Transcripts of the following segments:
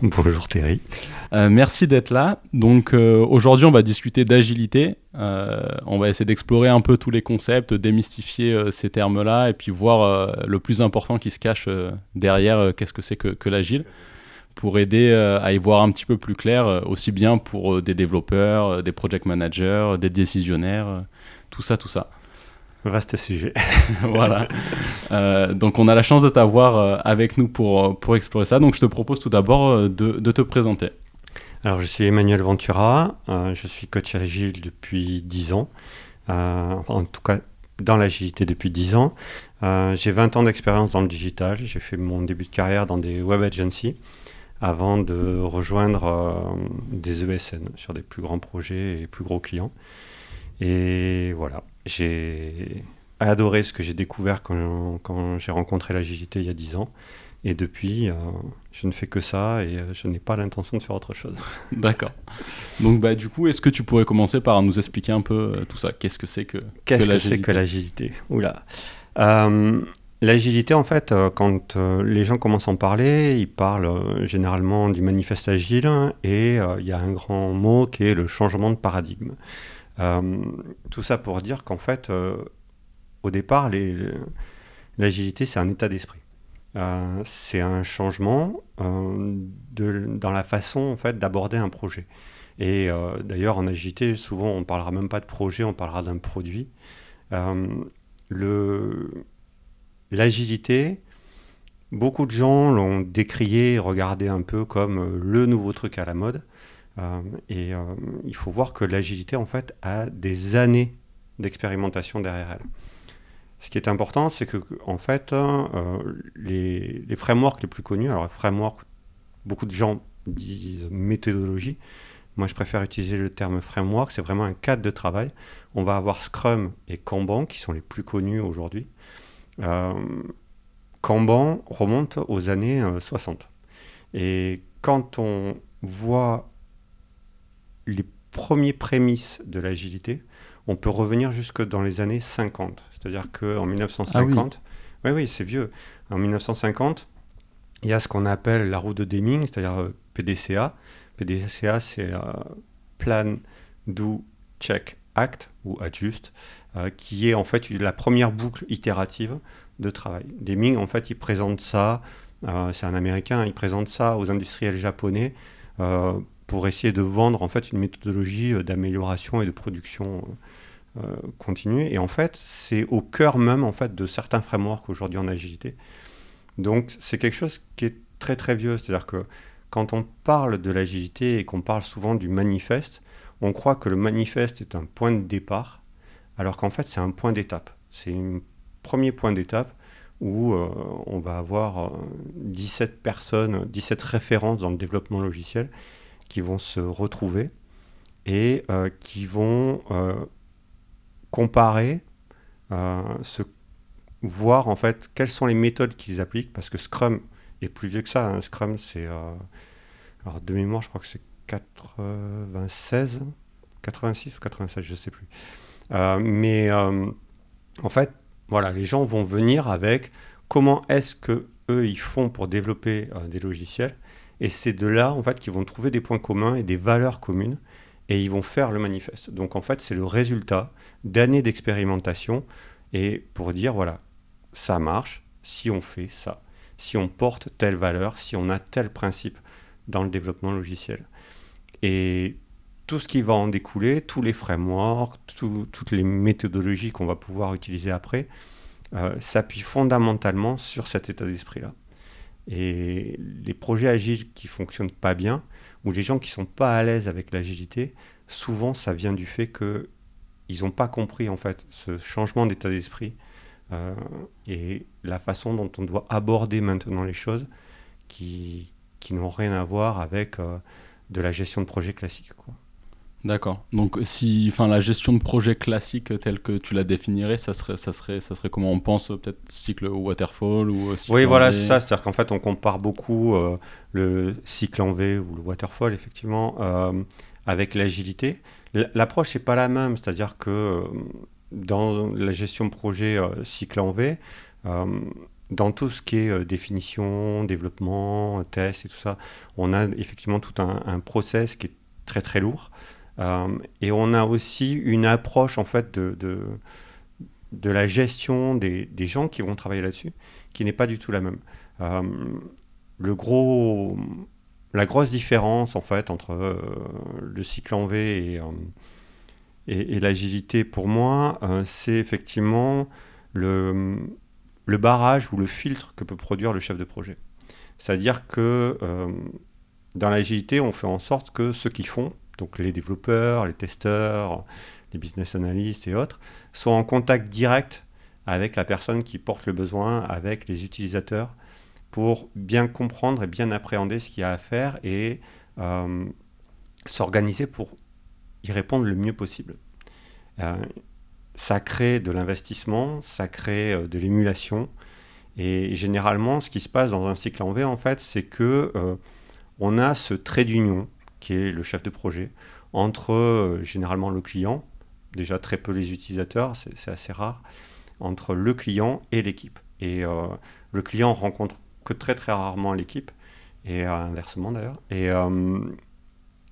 Bonjour Thierry. Euh, merci d'être là. Donc euh, aujourd'hui, on va discuter d'agilité. Euh, on va essayer d'explorer un peu tous les concepts, démystifier ces termes-là et puis voir le plus important qui se cache derrière qu'est-ce que c'est que, que l'agile pour aider à y voir un petit peu plus clair, aussi bien pour des développeurs, des project managers, des décisionnaires, tout ça, tout ça. Vaste sujet. voilà. donc on a la chance de t'avoir avec nous pour, pour explorer ça. Donc je te propose tout d'abord de, de, te présenter. Alors, je suis Emmanuel Ventura, euh, je suis coach agile depuis 10 ans, euh, en tout cas dans l'agilité depuis 10 ans. Euh, j'ai 20 ans d'expérience dans le digital, j'ai fait mon début de carrière dans des web agencies avant de rejoindre des ESN sur des plus grands projets et plus gros clients. Et voilà, j'ai adoré ce que j'ai découvert quand, quand j'ai rencontré l'agilité il y a 10 ans. Et depuis, euh, je ne fais que ça et euh, je n'ai pas l'intention de faire autre chose. D'accord. Donc, bah, du coup, est-ce que tu pourrais commencer par nous expliquer un peu euh, tout ça? Qu'est-ce que c'est que, Qu'est-ce que, c'est que l'agilité Oula. l'agilité, en fait, quand les gens commencent à en parler, ils parlent généralement du manifeste agile et il y a un grand mot qui est le changement de paradigme. Tout ça pour dire qu'en fait, au départ, l'agilité, c'est un état d'esprit. Euh, c'est un changement euh, dans la façon en fait, d'aborder un projet. Et euh, d'ailleurs, en agilité, souvent, on parlera même pas de projet, on parlera d'un produit. L'agilité, beaucoup de gens l'ont décrié, regardé un peu comme le nouveau truc à la mode. Et il faut voir que l'agilité, en fait, a des années d'expérimentation derrière elle. Ce qui est important, c'est que en fait, euh, les, frameworks les plus connus, alors framework, beaucoup de gens disent méthodologie. Moi, je préfère utiliser le terme framework. C'est vraiment un cadre de travail. On va avoir Scrum et Kanban qui sont les plus connus aujourd'hui. Euh, Kanban remonte aux années 60. Euh, et quand on voit les premiers prémices de l'agilité, on peut revenir jusque dans les années 50. C'est-à-dire qu'en 1950, ah oui, oui, c'est vieux. En 1950, il y a ce qu'on appelle la roue de Deming, c'est-à-dire euh, PDCA. PDCA, c'est euh, Plan, Do, Check, Act ou Adjust, euh, qui est en fait la première boucle itérative de travail. Deming, en fait, il présente ça, c'est un Américain, il présente ça aux industriels japonais pour essayer de vendre en fait une méthodologie d'amélioration et de production euh, continuer. Et en fait, c'est au cœur même en fait de certains frameworks aujourd'hui en agilité. Donc c'est quelque chose qui est très très vieux. C'est-à-dire que quand on parle de l'agilité et qu'on parle souvent du manifeste, on croit que le manifeste est un point de départ, alors qu'en fait c'est un point d'étape. C'est un premier point d'étape où euh, on va avoir 17 euh, personnes, 17 références dans le développement logiciel qui vont se retrouver et qui vont comparer, euh, voir en fait quelles sont les méthodes qu'ils appliquent, parce que Scrum est plus vieux que ça. Hein. Scrum, c'est. Euh, alors, de mémoire, je crois que c'est 96, 86 ou 96, je ne sais plus. Euh, mais en fait, voilà, les gens vont venir avec comment est-ce que eux ils font pour développer des logiciels. Et c'est de là, en fait, qu'ils vont trouver des points communs et des valeurs communes et ils vont faire le manifeste. Donc en fait, c'est le résultat d'années d'expérimentation et pour dire voilà, ça marche si on fait ça, si on porte telle valeur, si on a tel principe dans le développement logiciel. Et tout ce qui va en découler, tous les frameworks, toutes les méthodologies qu'on va pouvoir utiliser après, euh, s'appuient fondamentalement sur cet état d'esprit-là. Et les projets agiles qui fonctionnent pas bien, ou les gens qui sont pas à l'aise avec l'agilité, souvent ça vient du fait que ils n'ont pas compris en fait ce changement d'état d'esprit euh, et la façon dont on doit aborder maintenant les choses qui, qui n'ont rien à voir avec euh, de la gestion de projet classique. D'accord. Donc, si, enfin, la gestion de projet classique telle que tu la définirais, ça serait, ça serait, ça serait comment on pense peut-être cycle waterfall ou cycle Oui, voilà, c'est ça. C'est-à-dire qu'en fait, on compare beaucoup euh, le cycle en V ou le waterfall, effectivement, euh, avec l'agilité. L'approche n'est pas la même. C'est-à-dire que euh, dans la gestion de projet cycle en V, dans tout ce qui est définition, développement, test et tout ça, on a effectivement tout un, un process qui est très très lourd. Euh, et on a aussi une approche en fait de, de, la gestion des, des, gens qui vont travailler là-dessus, qui n'est pas du tout la même. Euh, le gros, la grosse différence en fait entre euh, le cycle en V et, et, l'agilité pour moi, c'est effectivement le, le barrage ou le filtre que peut produire le chef de projet. C'est-à-dire que dans l'agilité, on fait en sorte que ceux qui font donc les développeurs, les testeurs, les business analysts et autres, sont en contact direct avec la personne qui porte le besoin, avec les utilisateurs, pour bien comprendre et bien appréhender ce qu'il y a à faire et euh, s'organiser pour y répondre le mieux possible. Euh, ça crée de l'investissement, ça crée euh, de l'émulation. Et généralement, ce qui se passe dans un cycle en V, en fait, c'est que on a ce trait d'union qui est le chef de projet, entre euh, généralement le client, déjà très peu les utilisateurs, c'est assez rare, entre le client et l'équipe. Et euh, le client rencontre que très très rarement l'équipe, et euh, inversement d'ailleurs. Et,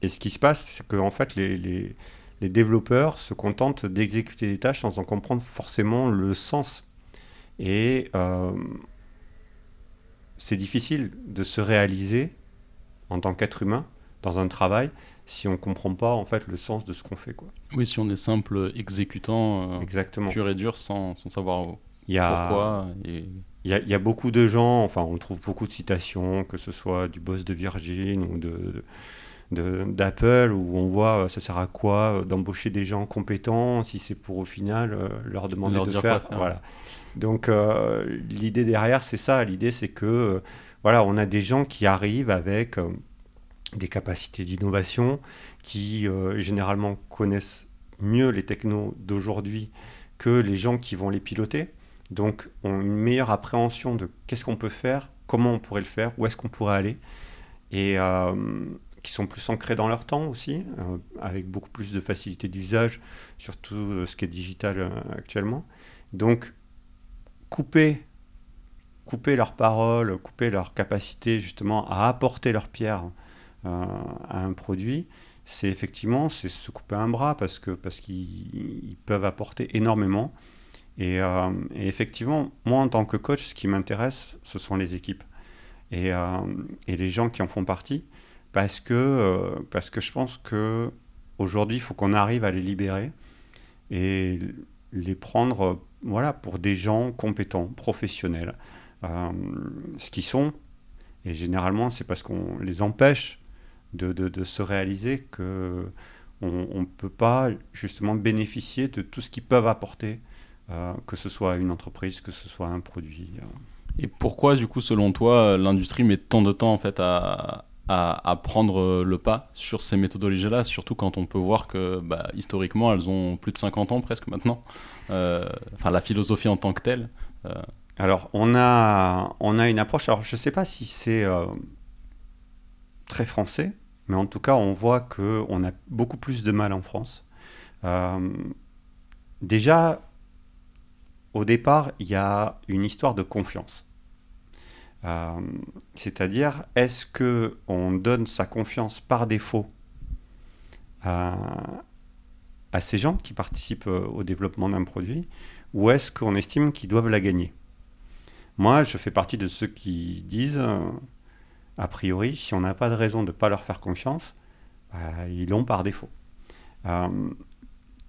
et, ce qui se passe, c'est qu'en fait, les, les, les, développeurs se contentent d'exécuter des tâches sans en comprendre forcément le sens. Et c'est difficile de se réaliser en tant qu'être humain dans un travail si on ne comprend pas en fait le sens de ce qu'on fait. Quoi. Oui, si on est simple exécutant euh, Exactement. pur et dur sans, sans savoir il y a, pourquoi. Il y, a, beaucoup de gens, enfin on trouve beaucoup de citations, que ce soit du boss de Virgin ou de, d'Apple où on voit euh, ça sert à quoi euh, d'embaucher des gens compétents si c'est pour au final leur demander de faire, voilà donc l'idée derrière c'est ça l'idée c'est que voilà on a des gens qui arrivent avec des capacités d'innovation, qui euh, généralement connaissent mieux les technos d'aujourd'hui que les gens qui vont les piloter, donc ont une meilleure appréhension de qu'est-ce qu'on peut faire, comment on pourrait le faire, où est-ce qu'on pourrait aller, et euh, qui sont plus ancrés dans leur temps aussi, euh, avec beaucoup plus de facilité d'usage, surtout ce qui est digital actuellement. Donc couper couper leurs paroles, couper leur capacité justement à apporter leur pierre à un produit, c'est effectivement c'est se couper un bras parce que parce qu'ils peuvent apporter énormément. Euh, et, effectivement, moi en tant que coach, ce qui m'intéresse, ce sont les équipes et, euh, et, les gens qui en font partie, parce que euh, parce que je pense que aujourd'hui, il faut qu'on arrive à les libérer et les prendre voilà pour des gens compétents, professionnels, ce qu'ils sont. Et généralement, c'est parce qu'on les empêche de, de, se réaliser que on ne peut pas justement bénéficier de tout ce qu'ils peuvent apporter, euh, que ce soit une entreprise, que ce soit un produit. Euh. Et pourquoi, du coup, selon toi, l'industrie met tant de temps en fait à, à, prendre le pas sur ces méthodologies-là, surtout quand on peut voir que bah, historiquement, elles ont plus de 50 ans presque maintenant. Euh, enfin, la philosophie en tant que telle. Alors, on a, on a une approche, alors je ne sais pas si c'est très français, mais en tout cas, on voit qu'on a beaucoup plus de mal en France. Euh, déjà, au départ, il y a une histoire de confiance. Euh, c'est-à-dire, est-ce que on donne sa confiance par défaut à, à ces gens qui participent au développement d'un produit, ou est-ce qu'on estime qu'ils doivent la gagner? Moi, je fais partie de ceux qui disent a priori, si on n'a pas de raison de ne pas leur faire confiance, bah, ils l'ont par défaut. Euh,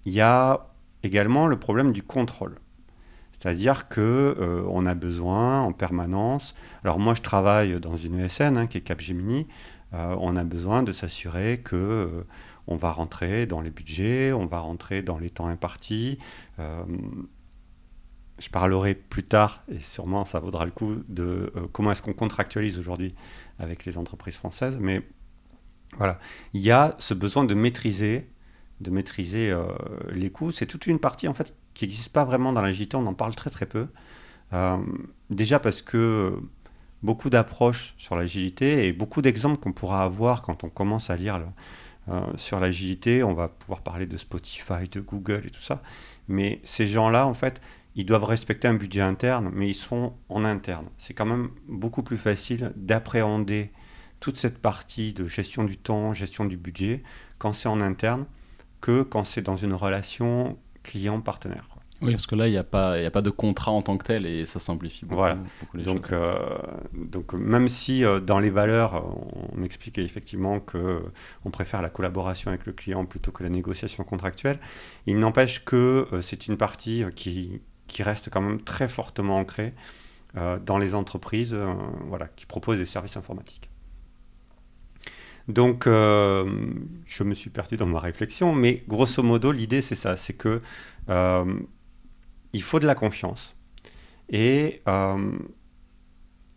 il y a également le problème du contrôle. C'est-à-dire qu'on euh, a besoin en permanence. Alors moi, je travaille dans une ESN hein, qui est Capgemini. Euh, on a besoin de s'assurer que on va rentrer dans les budgets, on va rentrer dans les temps impartis. je parlerai plus tard, et sûrement ça vaudra le coup, de comment est-ce qu'on contractualise aujourd'hui avec les entreprises françaises, mais Voilà. Il y a ce besoin de maîtriser, de maîtriser euh, les coûts. C'est toute une partie en fait qui n'existe pas vraiment dans l'agilité. On en parle très très peu. Euh, déjà parce que beaucoup d'approches sur l'agilité et beaucoup d'exemples qu'on pourra avoir quand on commence à lire euh, sur l'agilité. On va pouvoir parler de Spotify, de Google et tout ça. Mais ces gens-là, en fait, ils doivent respecter un budget interne, mais ils sont en interne. C'est quand même beaucoup plus facile d'appréhender toute cette partie de gestion du temps, gestion du budget, quand c'est en interne, que quand c'est dans une relation client-partenaire. Oui, parce que là, il n'y a, pas, a pas de contrat en tant que tel et ça simplifie beaucoup, voilà. les donc, choses. Euh, donc, même si euh, dans les valeurs, on expliquait effectivement qu'on préfère la collaboration avec le client plutôt que la négociation contractuelle, il n'empêche que euh, c'est une partie qui, qui reste quand même très fortement ancrée dans les entreprises voilà, qui proposent des services informatiques. Donc, je me suis perdu dans ma réflexion, mais grosso modo, l'idée c'est ça, c'est que il faut de la confiance. Et euh,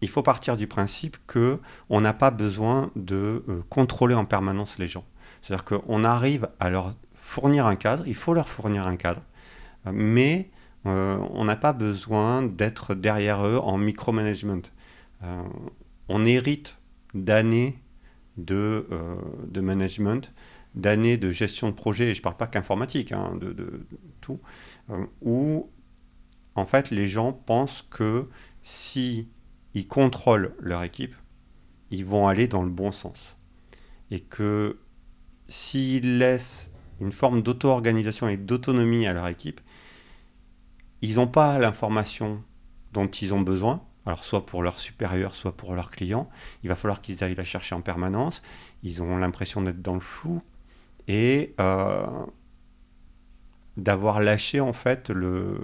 il faut partir du principe que on n'a pas besoin de euh, contrôler en permanence les gens. C'est-à-dire qu'on arrive à leur fournir un cadre, il faut leur fournir un cadre, mais euh, on n'a pas besoin d'être derrière eux en micromanagement. on hérite d'années de, de management, d'années de gestion de projet, et je ne parle pas qu'informatique, hein, de, de, tout, où en fait, les gens pensent que si ils contrôlent leur équipe, ils vont aller dans le bon sens. Et que s'ils laissent une forme d'auto-organisation et d'autonomie à leur équipe, ils n'ont pas l'information dont ils ont besoin, alors soit pour leurs supérieurs, soit pour leurs clients. Il va falloir qu'ils aillent la chercher en permanence. Ils ont l'impression d'être dans le flou. Et euh, d'avoir lâché en fait le,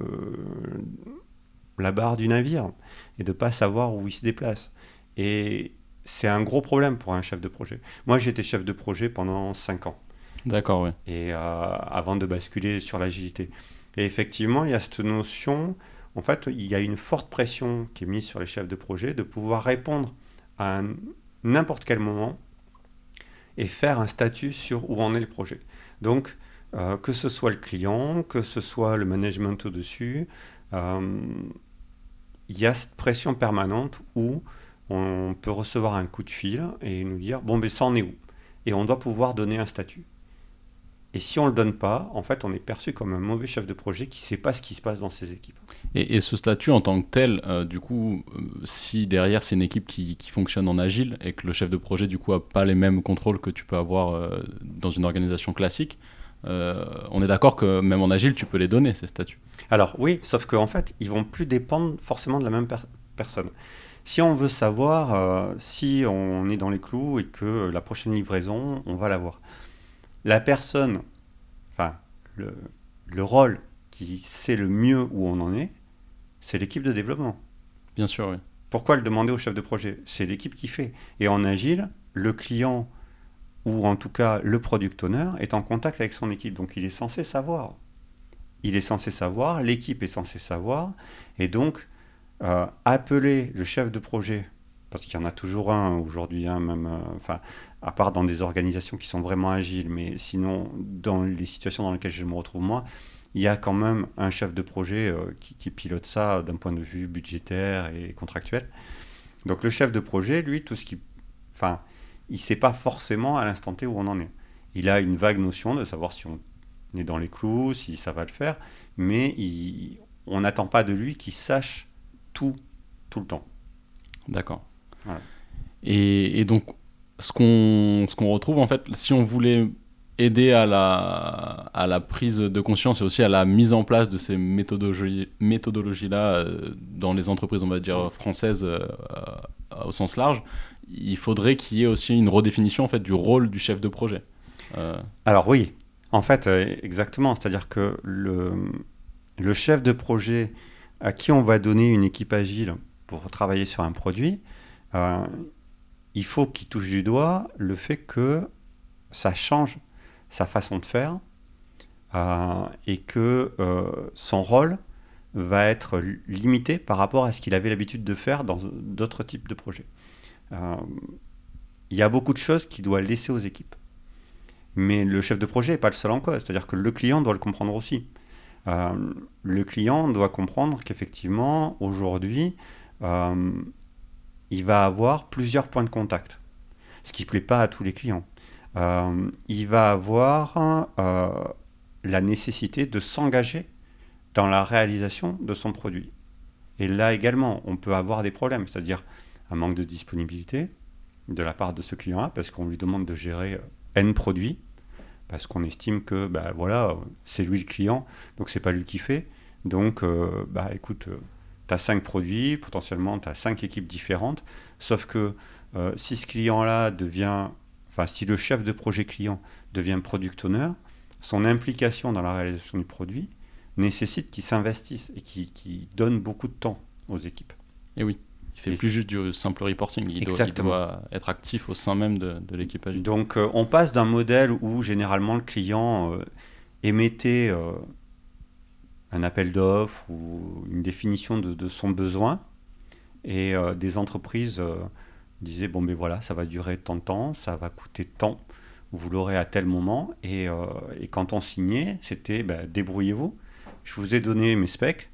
la barre du navire et de pas savoir où il se déplace. Et c'est un gros problème pour un chef de projet. Moi, j'étais chef de projet pendant 5 ans. D'accord, oui. Et euh, avant de basculer sur l'agilité. Et effectivement, il y a cette notion, en fait, il y a une forte pression qui est mise sur les chefs de projet de pouvoir répondre à n'importe quel moment et faire un statut sur où en est le projet. Donc, euh, que ce soit le client, que ce soit le management au-dessus, euh, il y a cette pression permanente où on peut recevoir un coup de fil et nous dire bon ben ça en est où? Et on doit pouvoir donner un statut. Et si on ne le donne pas, en fait, on est perçu comme un mauvais chef de projet qui ne sait pas ce qui se passe dans ses équipes. Et, ce statut en tant que tel, euh, du coup, si derrière c'est une équipe qui, qui, fonctionne en agile et que le chef de projet, du coup, n'a pas les mêmes contrôles que tu peux avoir dans une organisation classique, euh, on est d'accord que même en agile, tu peux les donner, ces statuts. Alors oui, sauf qu'en fait, ils vont plus dépendre forcément de la même personne. Si on veut savoir euh, si on est dans les clous et que la prochaine livraison, on va l'avoir. La personne, enfin, le, le rôle qui sait le mieux où on en est, c'est l'équipe de développement. Bien sûr, oui. Pourquoi le demander au chef de projet? C'est l'équipe qui fait. Et en agile, le client ou en tout cas le product owner, est en contact avec son équipe. Donc il est censé savoir. Il est censé savoir, l'équipe est censée savoir, et donc euh, appeler le chef de projet, parce qu'il y en a toujours un aujourd'hui, hein, même, euh, enfin, à part dans des organisations qui sont vraiment agiles, mais sinon dans les situations dans lesquelles je me retrouve moi, il y a quand même un chef de projet euh, qui, qui, pilote ça d'un point de vue budgétaire et contractuel. Donc le chef de projet, lui, tout ce qui, enfin, il ne sait pas forcément à l'instant T où on en est. Il a une vague notion de savoir si on est dans les clous, si ça va le faire, mais on n'attend pas de lui qu'il sache tout, tout le temps. D'accord. Et, donc, ce qu'on qu'on retrouve, en fait, si on voulait aider à la, à la prise de conscience et aussi à la mise en place de ces méthodologies-là méthodologies euh, dans les entreprises, on va dire, françaises euh, au sens large, il faudrait qu'il y ait aussi une redéfinition en fait, du rôle du chef de projet. Euh, Alors oui, en fait, exactement. C'est-à-dire que le, le chef de projet à qui on va donner une équipe agile pour travailler sur un produit, il faut qu'il touche du doigt le fait que ça change sa façon de faire et que son rôle va être limité par rapport à ce qu'il avait l'habitude de faire dans d'autres types de projets. Euh, il y a beaucoup de choses qu'il doit laisser aux équipes. Mais le chef de projet n'est pas le seul en cause, c'est-à-dire que le client doit le comprendre aussi. Euh, le client doit comprendre qu'effectivement, aujourd'hui, euh, il va avoir plusieurs points de contact, ce qui ne plaît pas à tous les clients. Euh, il va avoir la nécessité de s'engager dans la réalisation de son produit. Et là également, on peut avoir des problèmes, c'est-à-dire un manque de disponibilité de la part de ce client-là, parce qu'on lui demande de gérer N produits, parce qu'on estime que bah, voilà, c'est lui le client, donc c'est pas lui qui fait. Donc, euh, bah, écoute, euh, tu as cinq produits, potentiellement tu as cinq équipes différentes, sauf que euh, si ce client-là devient, enfin, si le chef de projet client devient product owner, son implication dans la réalisation du produit nécessite qu'il s'investisse et qu'il donne beaucoup de temps aux équipes. Et oui. Il fait plus juste du simple reporting, il doit, être actif au sein même de, de l'équipe agile. Donc euh, on passe d'un modèle où généralement le client euh, émettait un appel d'offres ou une définition de, son besoin. Et des entreprises disaient bon ben voilà ça va durer tant de temps, ça va coûter tant, vous l'aurez à tel moment. Et, quand on signait c'était ben, débrouillez-vous, je vous ai donné mes specs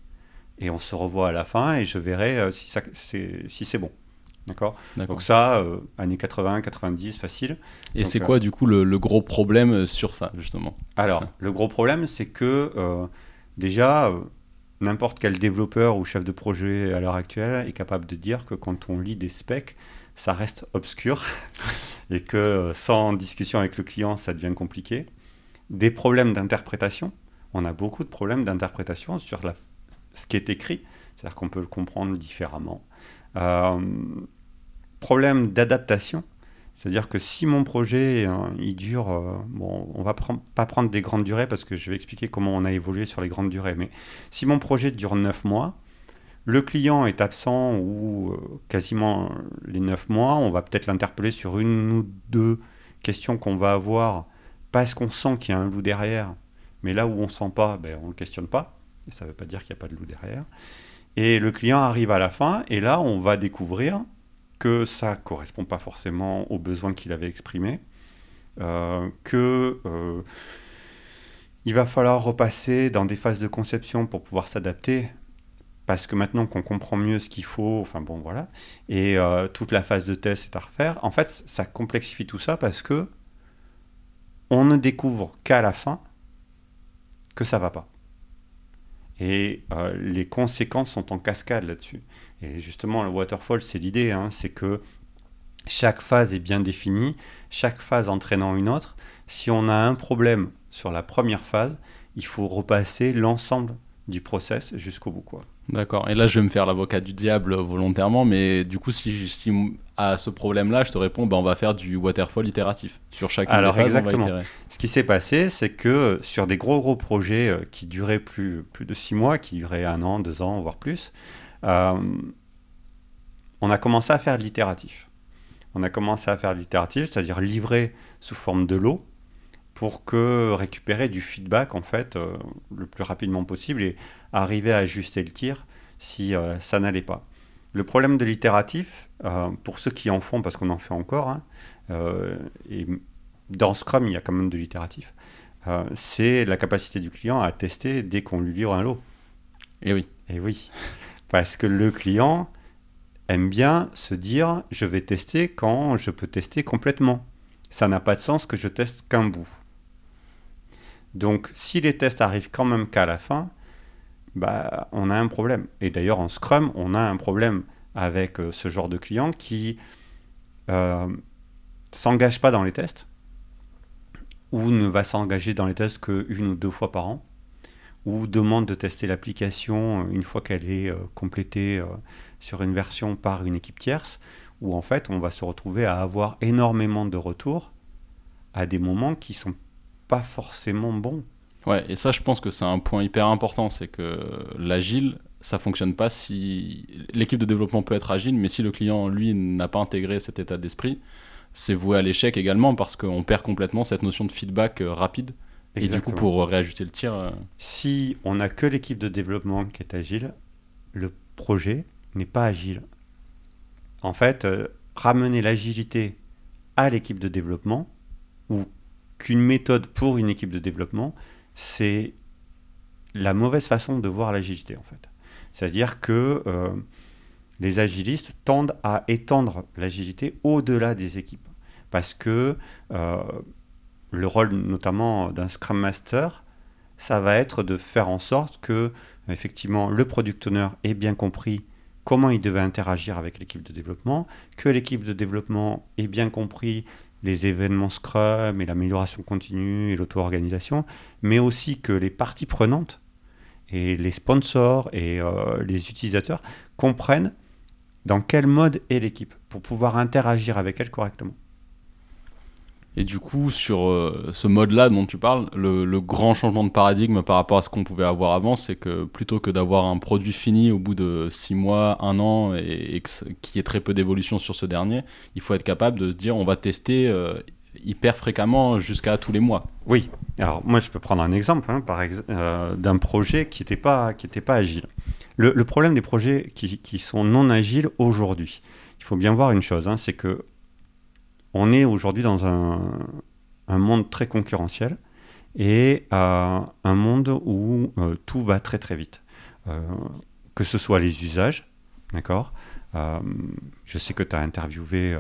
et on se revoit à la fin et je verrai euh, si, c'est, si c'est bon. D'accord? Donc ça, euh, années 80, 90, facile. Et c'est quoi euh, du coup le, gros problème sur ça, justement? Alors, le gros problème, c'est que déjà, n'importe quel développeur ou chef de projet à l'heure actuelle est capable de dire que quand on lit des specs, ça reste obscur et que sans discussion avec le client, ça devient compliqué. Des problèmes d'interprétation. On a beaucoup de problèmes d'interprétation sur la ce qui est écrit, c'est-à-dire qu'on peut le comprendre différemment. Euh, problème d'adaptation, c'est-à-dire que si mon projet hein, dure, euh, bon, on va pas prendre des grandes durées parce que je vais expliquer comment on a évolué sur les grandes durées, mais si mon projet dure 9 mois, le client est absent ou euh, quasiment les 9 mois, on va peut-être l'interpeller sur une ou deux questions qu'on va avoir parce qu'on sent qu'il y a un loup derrière, mais là où on ne sent pas, ben, on ne le questionne pas et ça ne veut pas dire qu'il n'y a pas de loup derrière. Et le client arrive à la fin, et là, on va découvrir que ça ne correspond pas forcément aux besoins qu'il avait exprimés, euh, que euh, il va falloir repasser dans des phases de conception pour pouvoir s'adapter, parce que maintenant qu'on comprend mieux ce qu'il faut, enfin bon voilà, et euh, toute la phase de test est à refaire. En fait, ça complexifie tout ça parce que on ne découvre qu'à la fin que ça va pas. Et euh, les conséquences sont en cascade là-dessus. Et justement, le waterfall, c'est l'idée, hein, c'est que chaque phase est bien définie, chaque phase entraînant une autre. Si on a un problème sur la première phase, il faut repasser l'ensemble du process jusqu'au bout. Quoi. D'accord. Et là, je vais me faire l'avocat du diable volontairement, mais du coup, si, si à ce problème-là, je te réponds, ben, on va faire du waterfall itératif sur chaque Alors, des phases, exactement. Ce qui s'est passé, c'est que sur des gros gros projets euh, qui duraient plus, plus de six mois, qui duraient un an, deux ans, voire plus, on a commencé à faire de l'itératif. On a commencé à faire de l'itératif, c'est-à-dire livrer sous forme de lot pour que récupérer du feedback en fait euh, le plus rapidement possible et arriver à ajuster le tir si euh, ça n'allait pas. Le problème de l'itératif, euh, pour ceux qui en font, parce qu'on en fait encore, hein, et dans Scrum il y a quand même de l'itératif, c'est la capacité du client à tester dès qu'on lui livre un lot. Et oui. Et oui. Parce que le client aime bien se dire je vais tester quand je peux tester complètement. Ça n'a pas de sens que je teste qu'un bout. Donc si les tests arrivent quand même qu'à la fin, bah, on a un problème. Et d'ailleurs en Scrum, on a un problème avec euh, ce genre de client qui euh, s'engage pas dans les tests ou ne va s'engager dans les tests qu'une ou deux fois par an ou demande de tester l'application euh, une fois qu'elle est euh, complétée sur une version par une équipe tierce, où en fait on va se retrouver à avoir énormément de retours à des moments qui sont pas forcément bon. Ouais, et ça, je pense que c'est un point hyper important, c'est que l'agile, ça fonctionne pas si l'équipe de développement peut être agile, mais si le client lui n'a pas intégré cet état d'esprit, c'est voué à l'échec également parce qu'on perd complètement cette notion de feedback euh, Et du coup, pour réajuster le tir. Euh, si on n'a que l'équipe de développement qui est agile, le projet n'est pas agile. En fait, euh, ramener l'agilité à l'équipe de développement ou qu'une méthode pour une équipe de développement, c'est la mauvaise façon de voir l'agilité en fait. C'est-à-dire que euh, les agilistes tendent à étendre l'agilité au-delà des équipes. Parce que euh, le rôle notamment d'un Scrum Master, ça va être de faire en sorte que effectivement le product owner ait bien compris comment il devait interagir avec l'équipe de développement, que l'équipe de développement ait bien compris les événements Scrum et l'amélioration continue et l'auto-organisation, mais aussi que les parties prenantes et les sponsors et euh, les utilisateurs comprennent dans quel mode est l'équipe pour pouvoir interagir avec elle correctement. Et du coup, sur euh, ce mode-là dont tu parles, le, grand changement de paradigme par rapport à ce qu'on pouvait avoir avant, c'est que plutôt que d'avoir un produit fini au bout de six mois, un an, et, qui ait très peu d'évolution sur ce dernier, il faut être capable de se dire on va tester euh, hyper fréquemment jusqu'à tous les mois. Oui, alors moi je peux prendre un exemple hein, par euh, d'un projet qui n'était pas, pas agile. Le, problème des projets qui, qui sont non agiles aujourd'hui, il faut bien voir une chose, hein, c'est que on est aujourd'hui dans un, monde très concurrentiel et euh, un monde où euh, tout va très très vite. Euh, que ce soit les usages, d'accord Je sais que tu as interviewé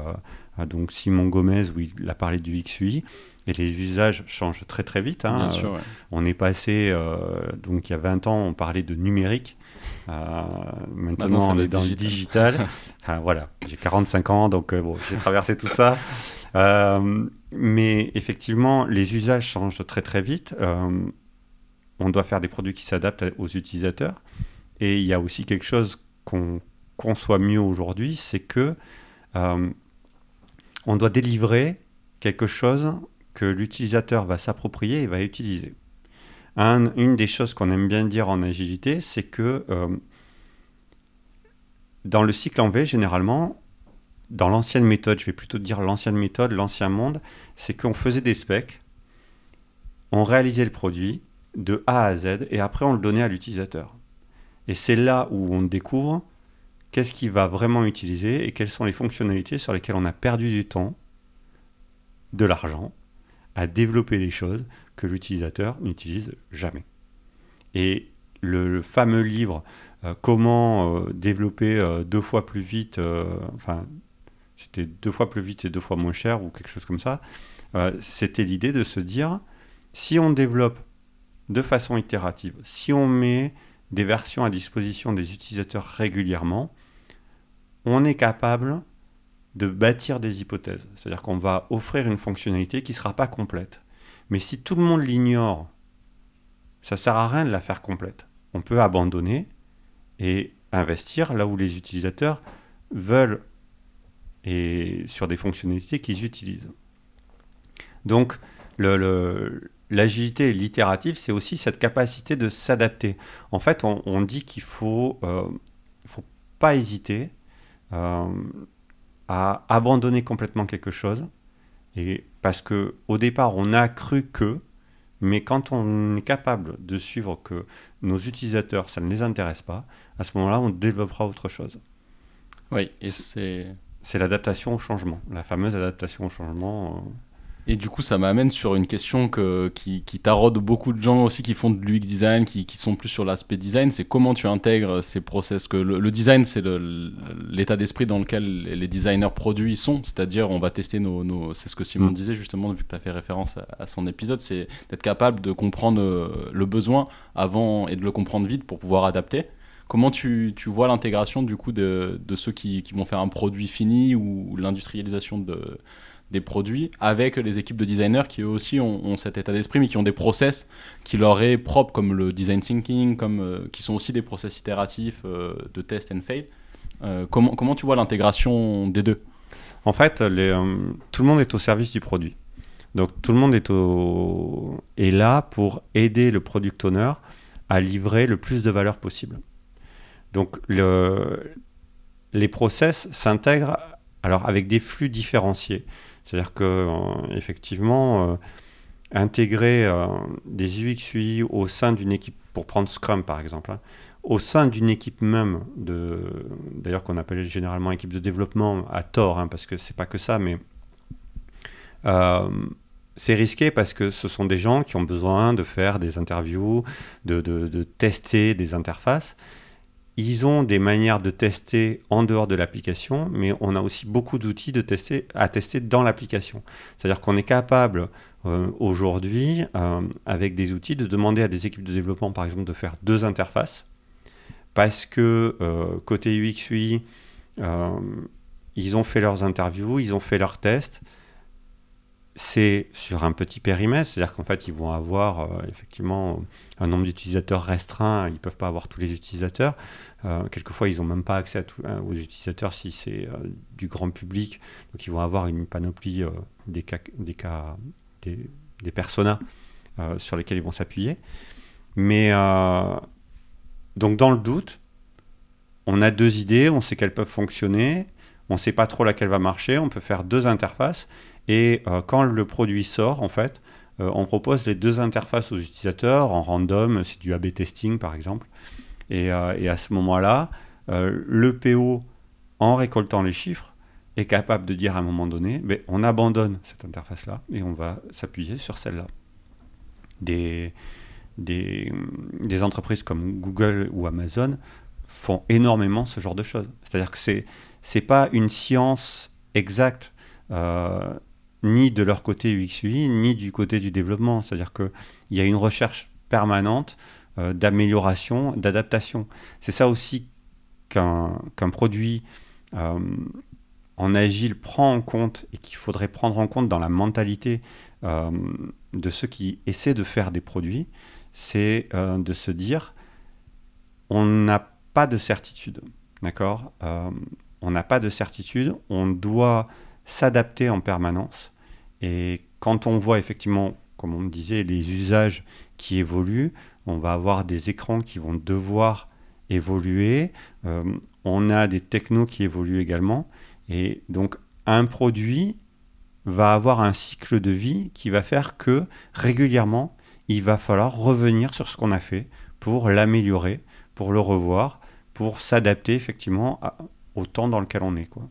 donc Simon Gomez où il a parlé du XUI et les usages changent très très vite. Hein. On est passé, donc il y a 20 ans, on parlait de numérique. Maintenant, on est dans le digital. voilà, j'ai 45 ans, donc euh, bon, j'ai traversé tout ça. Euh, mais effectivement, les usages changent très très vite. Euh, on doit faire des produits qui s'adaptent aux utilisateurs. Et il y a aussi quelque chose qu'on conçoit mieux aujourd'hui, c'est que on doit délivrer quelque chose que l'utilisateur va s'approprier et va utiliser. Une des choses qu'on aime bien dire en agilité, c'est que dans le cycle en V, généralement, dans l'ancienne méthode, je vais plutôt dire l'ancienne méthode, l'ancien monde, c'est qu'on faisait des specs, on réalisait le produit de A à Z et après on le donnait à l'utilisateur. Et c'est là où on découvre qu'est-ce qu'il va vraiment utiliser et quelles sont les fonctionnalités sur lesquelles on a perdu du temps, de l'argent, à développer des choses que l'utilisateur n'utilise jamais. Et le fameux livre euh, comment euh, développer euh, deux fois plus vite, enfin, c'était deux fois plus vite et deux fois moins cher ou quelque chose comme ça. c'était l'idée de se dire, si on développe de façon itérative, si on met des versions à disposition des utilisateurs régulièrement, on est capable de bâtir des hypothèses. C'est-à-dire qu'on va offrir une fonctionnalité qui ne sera pas complète. Mais si tout le monde l'ignore, ça ne sert à rien de la faire complète. On peut abandonner et investir là où les utilisateurs veulent et sur des fonctionnalités qu'ils utilisent. Donc, l'agilité l'itérative, c'est aussi cette capacité de s'adapter. En fait, on, dit qu'il faut, euh, faut pas hésiter euh, à abandonner complètement quelque chose, et parce que au départ, on a cru que, mais quand on est capable de suivre que nos utilisateurs, ça ne les intéresse pas, à ce moment-là, on développera autre chose. Oui, et c'est... C'est l'adaptation au changement, la fameuse adaptation au changement. Euh. Et du coup, ça m'amène sur une question que, qui, qui taraude beaucoup de gens aussi qui font de l'UX design, qui, qui, sont plus sur l'aspect design, c'est comment tu intègres ces process. Que le, design, c'est l'état d'esprit dans lequel les designers produits sont, c'est-à-dire on va tester nos... nos c'est ce que Simon mm. disait justement, vu que tu as fait référence à, son épisode, c'est d'être capable de comprendre euh, le besoin avant et de le comprendre vite pour pouvoir adapter. Comment tu, tu vois l'intégration du coup de, de ceux qui, qui, vont faire un produit fini ou l'industrialisation de, des produits avec les équipes de designers qui eux aussi ont, cet état d'esprit mais qui ont des process qui leur est propre comme le design thinking, comme, euh, qui sont aussi des process itératifs euh, de test and fail. Euh, comment, comment tu vois l'intégration des deux? En fait, tout le monde est au service du produit. Donc tout le monde est, au, est là pour aider le product owner à livrer le plus de valeur possible. Donc les process s'intègrent alors avec des flux différenciés. C'est-à-dire que euh, effectivement, euh, intégrer euh, des UX/UI au sein d'une équipe, pour prendre Scrum par exemple, hein, au sein d'une équipe même, d'ailleurs qu'on appelle généralement équipe de développement à tort, hein, parce que c'est pas que ça, mais c'est risqué parce que ce sont des gens qui ont besoin de faire des interviews, de, tester des interfaces. Ils ont des manières de tester en dehors de l'application, mais on a aussi beaucoup d'outils tester, à tester dans l'application. C'est-à-dire qu'on est capable euh, aujourd'hui, euh, avec des outils, de demander à des équipes de développement, par exemple, de faire deux interfaces, parce que euh, côté UX, UI, ils ont fait leurs interviews, ils ont fait leurs tests, c'est sur un petit périmètre, c'est-à-dire qu'en fait, ils vont avoir euh, effectivement un nombre d'utilisateurs restreint, ils ne peuvent pas avoir tous les utilisateurs. Euh, quelquefois, ils n'ont même pas accès à aux utilisateurs si c'est euh, du grand public, donc ils vont avoir une panoplie des cas, des, cas, des, des personas sur lesquels ils vont s'appuyer. Mais donc, dans le doute, on a deux idées, on sait qu'elles peuvent fonctionner, on ne sait pas trop laquelle va marcher, on peut faire deux interfaces et euh, quand le produit sort, en fait, euh, on propose les deux interfaces aux utilisateurs en random, c'est du A-B testing par exemple. Et, euh, à ce moment-là, le PO, en récoltant les chiffres, est capable de dire à un moment donné, on abandonne cette interface-là et on va s'appuyer sur celle-là. Des, des, entreprises comme Google ou Amazon font énormément ce genre de choses. C'est-à-dire que c'est n'est pas une science exacte ni de leur côté UX/UI, ni du côté du développement. C'est-à-dire qu'il y a une recherche permanente euh, d'amélioration, d'adaptation. C'est ça aussi qu'un produit euh, en agile prend en compte et qu'il faudrait prendre en compte dans la mentalité euh, de ceux qui essaient de faire des produits, c'est de se dire on n'a pas de certitude. D'accord On n'a pas de certitude, on doit s'adapter en permanence. Et quand on voit effectivement, comme on disait, les usages qui évoluent, on va avoir des écrans qui vont devoir évoluer. Euh, on a des technos qui évoluent également. Et donc, un produit va avoir un cycle de vie qui va faire que régulièrement, il va falloir revenir sur ce qu'on a fait pour l'améliorer, pour le revoir, pour s'adapter effectivement au temps dans lequel on est. Quoi.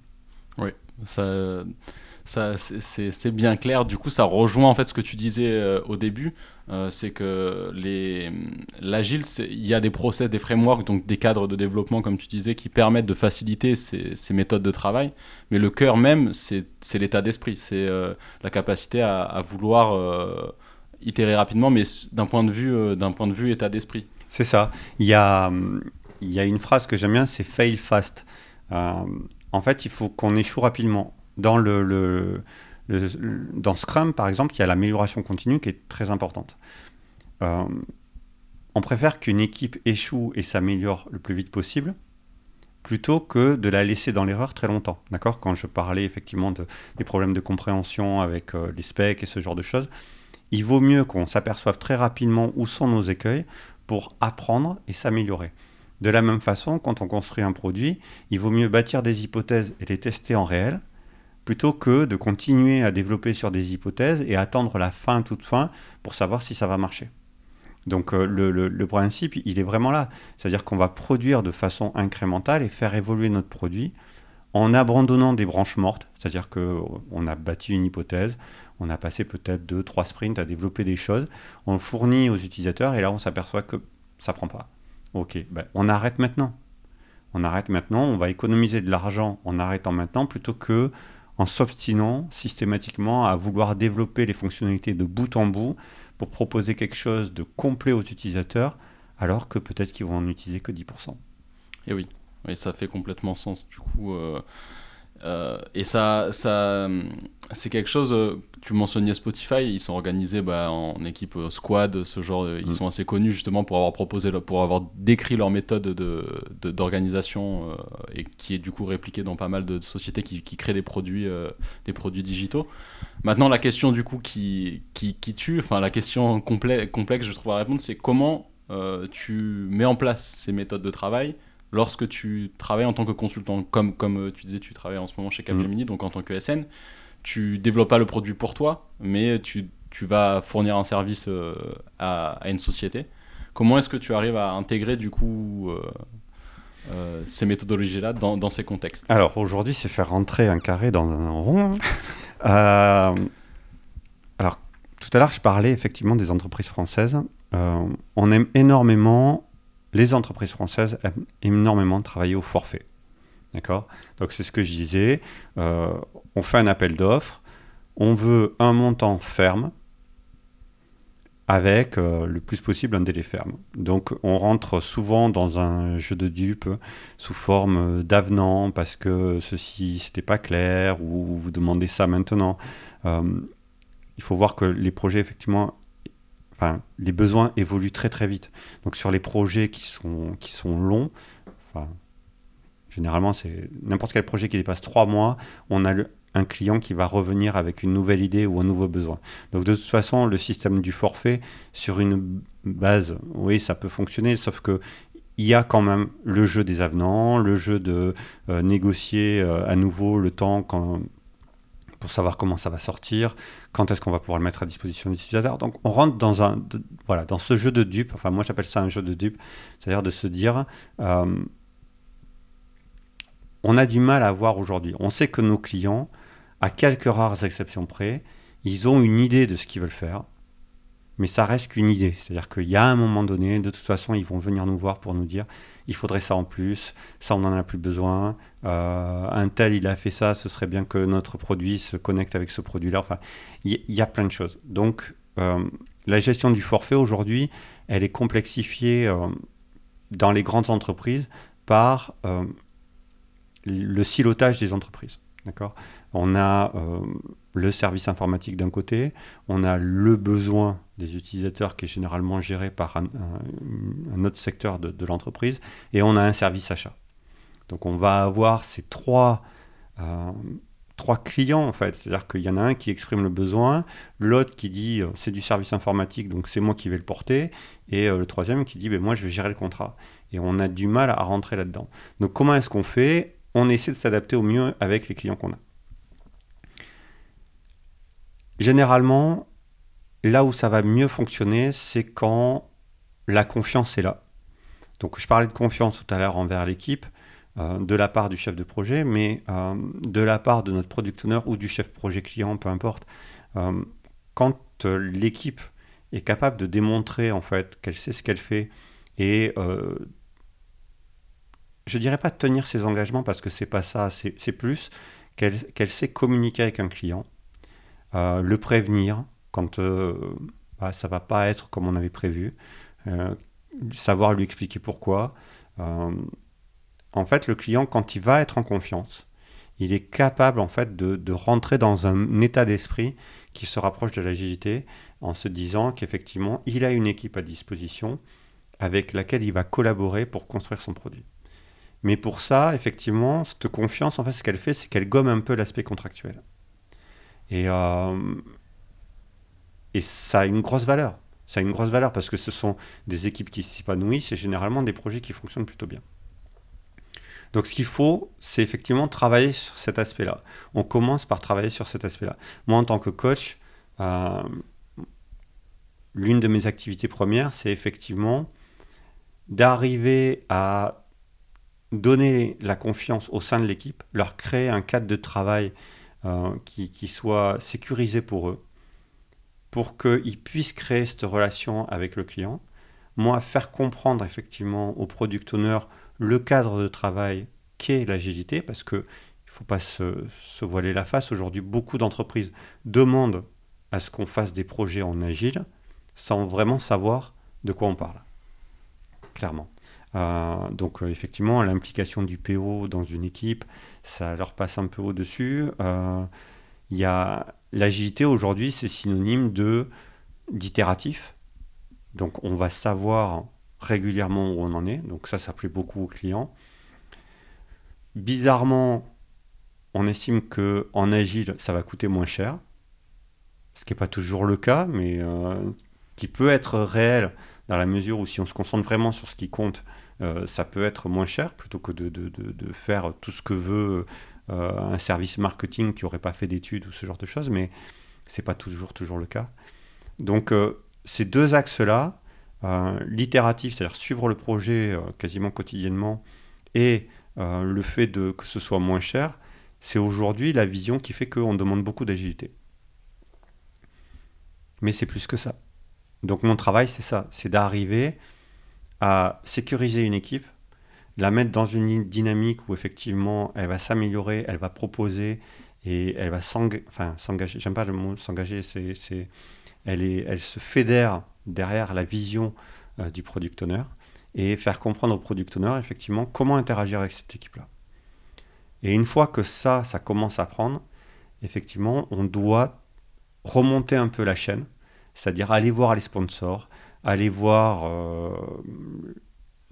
Oui, ça ça c'est bien clair. Du coup, ça rejoint en fait ce que tu disais euh, au début. Euh, c'est que l'agile, il y a des process, des frameworks, donc des cadres de développement, comme tu disais, qui permettent de faciliter ces, méthodes de travail. Mais le cœur même, c'est l'état d'esprit, c'est euh, la capacité à, à vouloir itérer rapidement, mais d'un point de vue, d'un point de vue état d'esprit. C'est ça. Il y a, il y a une phrase que j'aime bien, c'est fail fast. en fait, il faut qu'on échoue rapidement dans, le, dans Scrum, par exemple, il y a l'amélioration continue qui est très importante. Euh, on préfère qu'une équipe échoue et s'améliore le plus vite possible plutôt que de la laisser dans l'erreur très longtemps. D'accord? Quand je parlais effectivement de, des problèmes de compréhension avec euh, les specs et ce genre de choses, il vaut mieux qu'on s'aperçoive très rapidement où sont nos écueils pour apprendre et s'améliorer. De la même façon, quand on construit un produit, il vaut mieux bâtir des hypothèses et les tester en réel plutôt que de continuer à développer sur des hypothèses et attendre la fin toute fin pour savoir si ça va marcher. Donc euh, le, principe, il est vraiment là. C'est-à-dire qu'on va produire de façon incrémentale et faire évoluer notre produit en abandonnant des branches mortes. C'est-à-dire qu'on a bâti une hypothèse, on a passé peut-être deux, trois sprints à développer des choses, on fournit aux utilisateurs et là on s'aperçoit que ça prend pas. Ok, ben, on arrête maintenant. On arrête maintenant, on va économiser de l'argent en arrêtant maintenant plutôt que en s'obstinant systématiquement à vouloir développer les fonctionnalités de bout en bout pour proposer quelque chose de complet aux utilisateurs, alors que peut-être qu'ils vont en utiliser que 10%. Et oui, oui ça fait complètement sens. Du coup, euh, euh, et ça, ça c'est quelque chose, euh, tu mentionnais Spotify, ils sont organisés bah, en équipe euh, squad, ce genre, ils mm. sont assez connus justement pour avoir proposé, pour avoir décrit leur méthode d'organisation de, et qui est du coup répliquée dans pas mal de sociétés qui, qui créent des produits, des produits digitaux. Maintenant, la question du coup qui, qui, qui tue, enfin la question complexe, complexe je trouve à répondre, c'est comment tu mets en place ces méthodes de travail lorsque tu travailles en tant que consultant, comme, comme euh, tu disais, tu travailles en ce moment chez Capgemini, mm. donc en tant que SN, tu développes pas le produit pour toi, mais tu, tu vas fournir un service euh, à, une société. Comment est-ce que tu arrives à intégrer du coup euh, ces méthodologies-là dans, dans, ces contextes? Alors aujourd'hui, c'est faire rentrer un carré dans un rond. Hein. tout à l'heure, je parlais effectivement des entreprises françaises. on aime énormément, les entreprises françaises aiment énormément travailler au forfait. D'accord? Donc c'est ce que je disais. on fait un appel d'offres. On veut un montant ferme avec euh, le plus possible un délai ferme. Donc on rentre souvent dans un jeu de dupes sous forme d'avenant parce que ceci c'était pas clair ou vous demandez ça maintenant. Euh, il faut voir que les projets effectivement, enfin les besoins évoluent très très vite. Donc sur les projets qui sont qui sont longs, enfin généralement c'est n'importe quel projet qui dépasse trois mois, on a un client qui va revenir avec une nouvelle idée ou un nouveau besoin. Donc de toute façon, le système du forfait, sur une base, oui, ça peut fonctionner, sauf que il y a quand même le jeu des avenants, le jeu de euh, négocier euh, à nouveau le temps quand, pour savoir comment ça va sortir, quand est-ce qu'on va pouvoir le mettre à disposition des utilisateurs. Donc on rentre dans, un, voilà, dans ce jeu de dupe, enfin moi j'appelle ça un jeu de dupe, c'est-à-dire de se dire, euh, on a du mal à voir aujourd'hui. On sait que nos clients, à quelques rares exceptions près, ils ont une idée de ce qu'ils veulent faire, mais ça reste qu'une idée. C'est-à-dire qu'il y a un moment donné, de toute façon, ils vont venir nous voir pour nous dire il faudrait ça en plus, ça on n'en a plus besoin, euh, un tel il a fait ça, ce serait bien que notre produit se connecte avec ce produit-là. Enfin, il y, a plein de choses. Donc, euh, la gestion du forfait aujourd'hui, elle est complexifiée euh, dans les grandes entreprises par le silotage des entreprises. D'accord? On a euh, le service informatique d'un côté, on a le besoin des utilisateurs qui est généralement géré par un, autre secteur de, l'entreprise, et on a un service achat. Donc on va avoir ces trois, euh, trois clients en fait, c'est-à-dire qu'il y en a un qui exprime le besoin, l'autre qui dit euh, c'est du service informatique, donc c'est moi qui vais le porter, et le troisième qui dit ben, moi je vais gérer le contrat. Et on a du mal à rentrer là-dedans. Donc comment est-ce qu'on fait? On essaie de s'adapter au mieux avec les clients qu'on a. Généralement, là où ça va mieux fonctionner, c'est quand la confiance est là. Donc je parlais de confiance tout à l'heure envers l'équipe, euh, de la part du chef de projet, mais euh, de la part de notre product owner ou du chef projet client, peu importe. Euh, quand l'équipe est capable de démontrer en fait qu'elle sait ce qu'elle fait et je dirais pas tenir ses engagements parce que c'est pas ça, c'est plus qu'elle sait communiquer avec un client, le prévenir quand euh, bah, ça va pas être comme on avait prévu, euh, savoir lui expliquer pourquoi. en fait, le client, quand il va être en confiance, il est capable en fait de, de rentrer dans un état d'esprit qui se rapproche de l'agilité en se disant qu'effectivement, il a une équipe à disposition avec laquelle il va collaborer pour construire son produit. Mais pour ça, effectivement, cette confiance, en fait, ce qu'elle fait, c'est qu'elle gomme un peu l'aspect contractuel. Et, euh, et ça a une grosse valeur. Ça a une grosse valeur parce que ce sont des équipes qui s'épanouissent et généralement des projets qui fonctionnent plutôt bien. Donc ce qu'il faut, c'est effectivement travailler sur cet aspect-là. On commence par travailler sur cet aspect-là. Moi, en tant que coach, euh, l'une de mes activités premières, c'est effectivement d'arriver à donner la confiance au sein de l'équipe, leur créer un cadre de travail euh, qui, soit sécurisé pour eux, pour qu'ils puissent créer cette relation avec le client. Moi, faire comprendre effectivement au product owner le cadre de travail qu'est l'agilité, parce qu'il ne faut pas se, voiler la face. Aujourd'hui, beaucoup d'entreprises demandent à ce qu'on fasse des projets en agile sans vraiment savoir de quoi on parle. Clairement. Euh, donc euh, effectivement, l'implication du PO dans une équipe, ça leur passe un peu au-dessus. Euh, il l'agilité aujourd'hui, c'est synonyme d'itératif. Donc on va savoir régulièrement où on en est. Donc ça, ça plaît beaucoup aux clients. Bizarrement, on estime que en agile, ça va coûter moins cher, ce qui n'est pas toujours le cas, mais qui peut être réel dans la mesure où si on se concentre vraiment sur ce qui compte, euh, ça peut être moins cher plutôt que de, faire tout ce que veut euh, un service marketing qui n'aurait pas fait d'études ou ce genre de choses, mais c'est pas toujours, toujours le cas. Donc euh, ces deux axes-là, l'itératif, c'est-à-dire suivre le projet quasiment quotidiennement, et le fait que ce soit moins cher, c'est aujourd'hui la vision qui fait qu'on demande beaucoup d'agilité. mais c'est plus que ça. Donc mon travail, c'est ça, c'est d'arriver à sécuriser une équipe, la mettre dans une dynamique où effectivement elle va s'améliorer, elle va proposer et elle va s'engager. J'aime pas le mot s'engager, c'est, elle, est, elle se fédère derrière la vision euh, du product owner et faire comprendre au product owner effectivement comment interagir avec cette équipe-là. Et une fois que ça, ça commence à prendre, effectivement, on doit remonter un peu la chaîne, c'est-à-dire aller voir les sponsors, aller voir euh,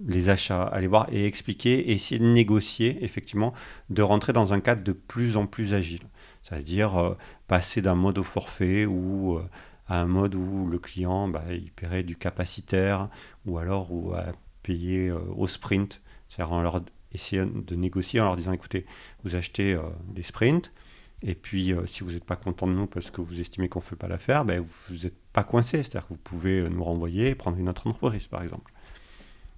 les achats, aller voir et expliquer et essayer de négocier, effectivement, de rentrer dans un cadre de plus en plus agile. C'est-à-dire euh, passer d'un mode au forfait ou euh, à un mode où le client bah, il paierait du capacitaire ou alors ou à payer au sprint. C'est-à-dire en leur essayer de négocier en leur disant écoutez, vous achetez des sprints, et puis, euh, si vous n'êtes pas content de nous parce que vous estimez qu'on ne fait pas l'affaire, ben, vous n'êtes pas coincé. C'est-à-dire que vous pouvez euh, nous renvoyer et prendre une autre entreprise, par exemple.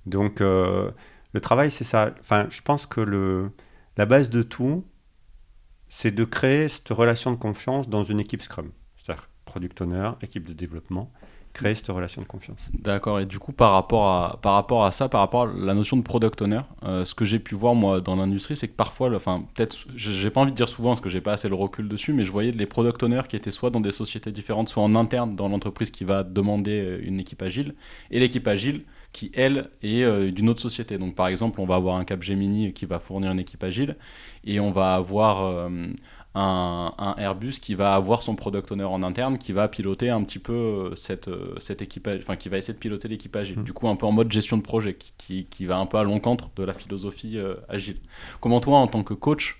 Donc, euh, le travail, c'est ça. Enfin, je pense que le, la base de tout, c'est de créer cette relation de confiance dans une équipe Scrum. C'est-à-dire product owner, équipe de développement créer cette relation de confiance. D'accord. Et du coup, par rapport à, par rapport à ça, par rapport à la notion de product owner, euh, ce que j'ai pu voir moi dans l'industrie, c'est que parfois, enfin peut-être, j'ai pas envie de dire souvent parce que j'ai pas assez le recul dessus, mais je voyais les product owners qui étaient soit dans des sociétés différentes, soit en interne dans l'entreprise qui va demander euh, une équipe agile, et l'équipe agile qui, elle, est euh, d'une autre société. Donc, par exemple, on va avoir un Capgemini qui va fournir une équipe agile, et on va avoir un, Airbus qui va avoir son product owner en interne, qui va piloter un petit peu euh, cette, euh, cette équipage, enfin qui va essayer de piloter l'équipage agile. Mm. Du coup, un peu en mode gestion de projet, qui, qui, va un peu à l'encontre de la philosophie euh, agile. Comment toi, en tant que coach,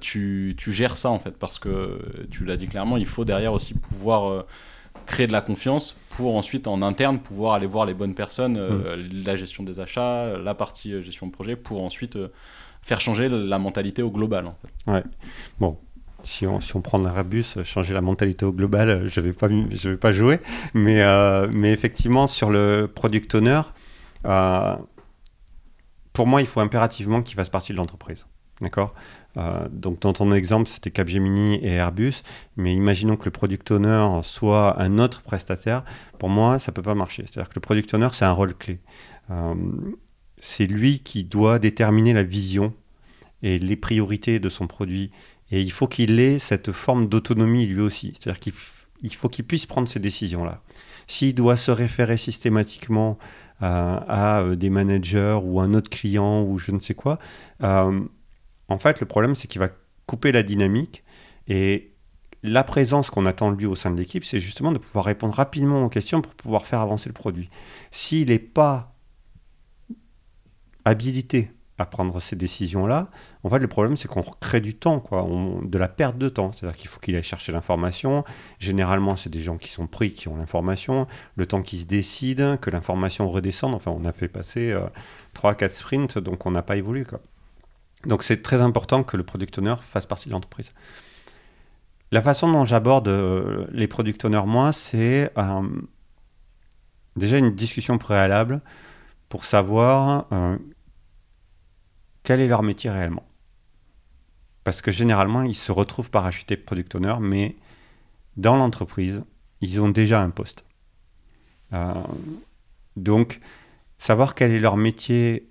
tu, tu, gères ça en fait? Parce que tu l'as dit clairement, il faut derrière aussi pouvoir créer de la confiance pour ensuite en interne pouvoir aller voir les bonnes personnes, mm. la gestion des achats, la partie gestion de projet, pour ensuite faire changer la mentalité au global. En fait. Ouais. Bon, si on, prend Airbus, changer la mentalité au global, je ne vais, pas, jouer. Mais, euh, mais effectivement, sur le product owner, euh, pour moi, il faut impérativement qu'il fasse partie de l'entreprise. D'accord? Euh, Donc, dans ton exemple, c'était Capgemini et Airbus. Mais imaginons que le product owner soit un autre prestataire. Pour moi, ça ne peut pas marcher. C'est-à-dire que le product owner, c'est un rôle clé. c'est lui qui doit déterminer la vision et les priorités de son produit et il faut qu'il ait cette forme d'autonomie lui aussi. C'est-à-dire qu'il faut qu'il puisse prendre ces décisions-là. S'il doit se référer systématiquement euh, à euh, des managers ou un autre client ou je ne sais quoi, euh, en fait, le problème, c'est qu'il va couper la dynamique. Et la présence qu'on attend de lui au sein de l'équipe, c'est justement de pouvoir répondre rapidement aux questions pour pouvoir faire avancer le produit. S'il n'est pas habilité à prendre ces décisions-là, en fait, le problème, c'est qu'on crée du temps, quoi, de la perte de temps. C'est-à-dire qu'il faut qu'il aille chercher l'information. Généralement, c'est des gens qui sont pris, qui ont l'information. Le temps qu'ils se décident, que l'information redescende. Enfin, on a fait passer euh, 3-4 sprints, donc on n'a pas évolué. Quoi. Donc, c'est très important que le product owner fasse partie de l'entreprise. La façon dont j'aborde euh, les product owners, moi, c'est euh, déjà une discussion préalable pour savoir euh, quel est leur métier réellement. Parce que généralement, ils se retrouvent parachutés product owner, mais dans l'entreprise, ils ont déjà un poste. Euh, donc, savoir quel est leur métier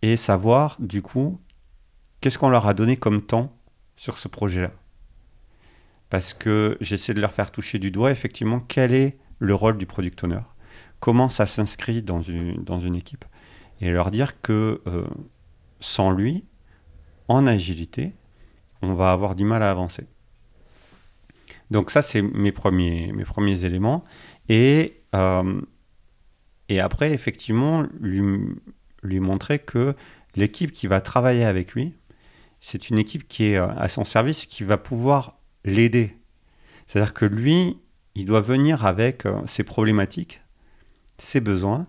et savoir, du coup, qu'est-ce qu'on leur a donné comme temps sur ce projet-là. Parce que j'essaie de leur faire toucher du doigt, effectivement, quel est le rôle du product owner, comment ça s'inscrit dans une, dans une équipe, et leur dire que euh, sans lui, en agilité, on va avoir du mal à avancer. Donc ça, c'est mes premiers, mes premiers éléments. Et, euh, et après, effectivement, lui, lui montrer que l'équipe qui va travailler avec lui, c'est une équipe qui est euh, à son service, qui va pouvoir l'aider. C'est-à-dire que lui, il doit venir avec euh, ses problématiques, ses besoins,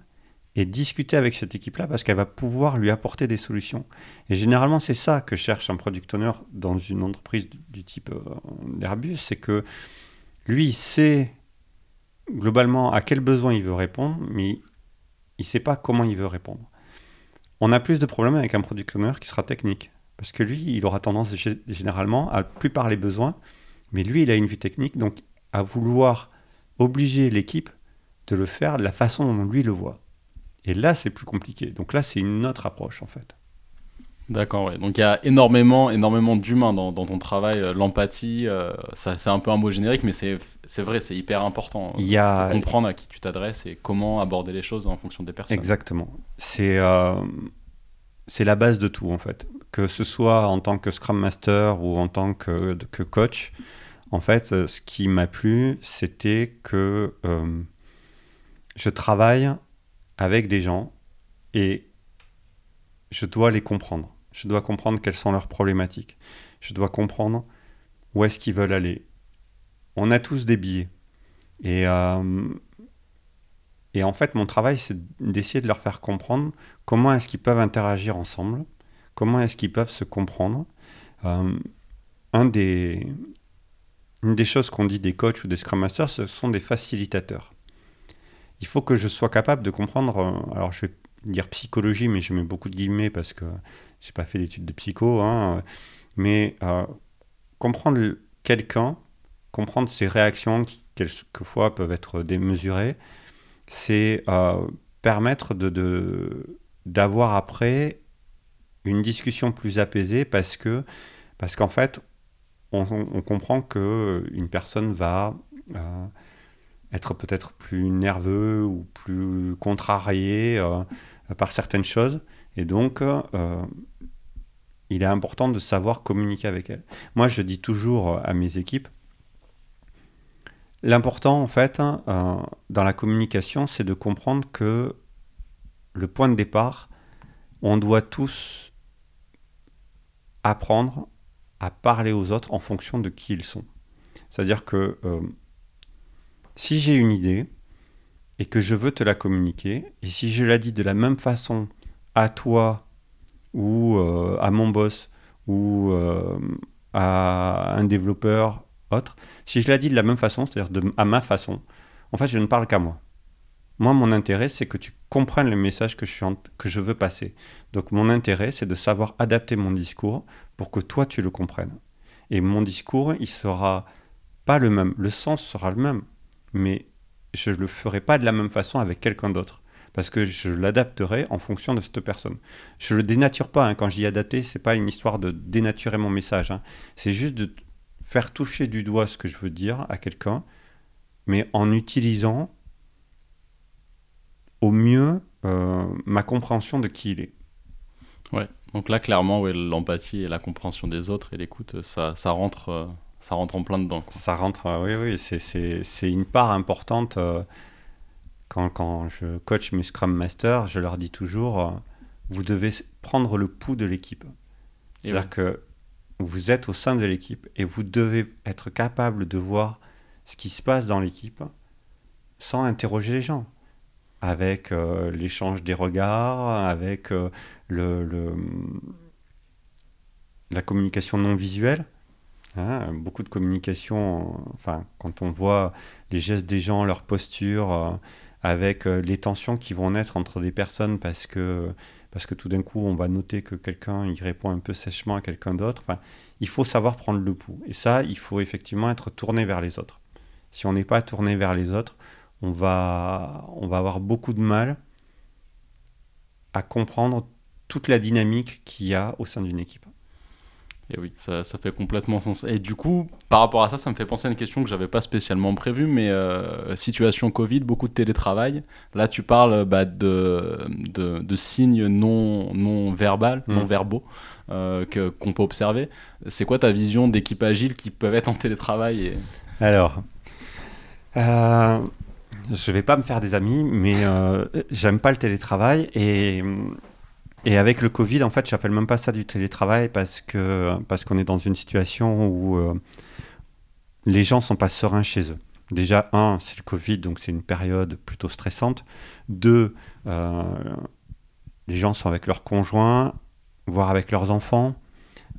et discuter avec cette équipe-là parce qu'elle va pouvoir lui apporter des solutions. Et généralement, c'est ça que cherche un product owner dans une entreprise du type euh, Airbus, c'est que lui, il sait globalement à quel besoin il veut répondre, mais il ne sait pas comment il veut répondre. On a plus de problèmes avec un product owner qui sera technique, parce que lui, il aura tendance généralement à plus parler besoins, mais lui, il a une vue technique, donc à vouloir obliger l'équipe de le faire de la façon dont lui le voit. Et là, c'est plus compliqué. Donc là, c'est une autre approche, en fait. D'accord, ouais. Donc il y a énormément, énormément d'humains dans, ton travail. Euh, l'empathie, euh, c'est un peu un mot générique, mais c'est vrai, c'est hyper important. Il y a... Comprendre à qui tu t'adresses et comment aborder les choses en fonction des personnes. Exactement. C'est euh, la base de tout, en fait. Que ce soit en tant que Scrum Master ou en tant que, que coach, en fait, ce qui m'a plu, c'était que je travaille avec des gens et je dois les comprendre. Je dois comprendre quelles sont leurs problématiques. Je dois comprendre où est-ce qu'ils veulent aller. On a tous des billets. Et, euh, et en fait, mon travail, c'est d'essayer de leur faire comprendre comment est-ce qu'ils peuvent interagir ensemble, comment est-ce qu'ils peuvent se comprendre. Euh, un des, une des choses qu'on dit des coachs ou des Scrum Masters, ce sont des facilitateurs il faut que je sois capable de comprendre. Euh, alors, je vais dire psychologie, mais je mets beaucoup de guillemets parce que j'ai pas fait d'études de psycho. Hein, mais euh, comprendre quelqu'un, comprendre ses réactions qui quelquefois peuvent être démesurées, c'est euh, permettre d'avoir après une discussion plus apaisée parce que parce qu'en fait on, on, comprend que une personne va être peut-être plus nerveux ou plus contrarié euh, par certaines choses. Et donc, euh, il est important de savoir communiquer avec elle. Moi, je dis toujours à mes équipes, l'important, en fait, euh, dans la communication, c'est de comprendre que le point de départ, on doit tous apprendre à parler aux autres en fonction de qui ils sont. C'est-à-dire que si j'ai une idée et que je veux te la communiquer, et si je la dis de la même façon à toi ou euh, à mon boss ou euh, à un développeur autre, si je la dis de la même façon, c'est-à-dire à ma façon, en fait, je ne parle qu'à moi. Moi, mon intérêt, c'est que tu comprennes le message que je, que je veux passer. Donc, mon intérêt, c'est de savoir adapter mon discours pour que toi, tu le comprennes. Et mon discours, il sera pas le même. Le sens sera le même mais je ne le ferai pas de la même façon avec quelqu'un d'autre. Parce que je l'adapterai en fonction de cette personne. Je ne le dénature pas. Hein. Quand j'y adapter, c'est pas une histoire de dénaturer mon message. Hein. C'est juste de faire toucher du doigt ce que je veux dire à quelqu'un, mais en utilisant au mieux euh, ma compréhension de qui il est. Ouais, donc là, clairement, l'empathie et la compréhension des autres et l'écoute, ça, ça rentre. Euh, ça rentre en plein dedans. Ça rentre, euh, oui, oui, c'est une part importante. Euh, quand, quand, je coach mes Scrum Masters, je leur dis toujours, euh, vous devez prendre le pouls de l'équipe. C'est-à-dire que vous êtes au sein de l'équipe et vous devez être capable de voir ce qui se passe dans l'équipe sans interroger les gens. Avec l'échange des regards, avec le, le, la communication non visuelle. Hein, beaucoup de communication, enfin, quand on voit les gestes des gens, leur posture, euh, avec euh, les tensions qui vont naître entre des personnes parce que, parce que tout d'un coup, on va noter que quelqu'un il répond un peu sèchement à quelqu'un d'autre. Enfin, il faut savoir prendre le pouls. Et ça, il faut effectivement être tourné vers les autres. Si on n'est pas tourné vers les autres, on va, on va avoir beaucoup de mal à comprendre toute la dynamique qu'il y a au sein d'une équipe. Et oui, ça, ça, fait complètement sens. Et du coup, par rapport à ça, ça me fait penser à une question que j'avais pas spécialement prévue, mais euh, situation Covid, beaucoup de télétravail. Là, tu parles bah, de, de, de, signes non, non verbal, mm. non verbaux euh, qu'on peut observer. C'est quoi ta vision d'équipe agile qui peuvent être en télétravail et... Alors, euh, je vais pas me faire des amis, mais euh, j'aime pas le télétravail et et avec le Covid, en fait, j'appelle même pas ça du télétravail parce parce qu'on est dans une situation où euh, les gens sont pas sereins chez eux. Déjà, un, c'est le Covid, donc c'est une période plutôt stressante. Deux, euh, les gens sont avec leurs conjoints, voire avec leurs enfants.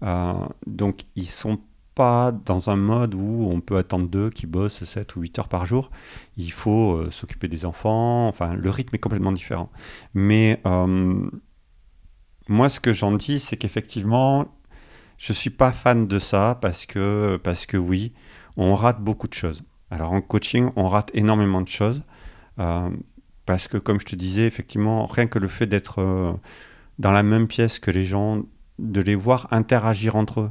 Euh, donc, ils sont pas dans un mode où on peut attendre d'eux qui bossent 7 ou 8 heures par jour. Il faut s'occuper des enfants. Enfin, le rythme est complètement différent. Mais moi, ce que j'en dis, c'est qu'effectivement, je ne suis pas fan de ça parce que, parce que oui, on rate beaucoup de choses. Alors en coaching, on rate énormément de choses. Euh, parce que comme je te disais, effectivement, rien que le fait d'être euh, dans la même pièce que les gens, de les voir interagir entre eux,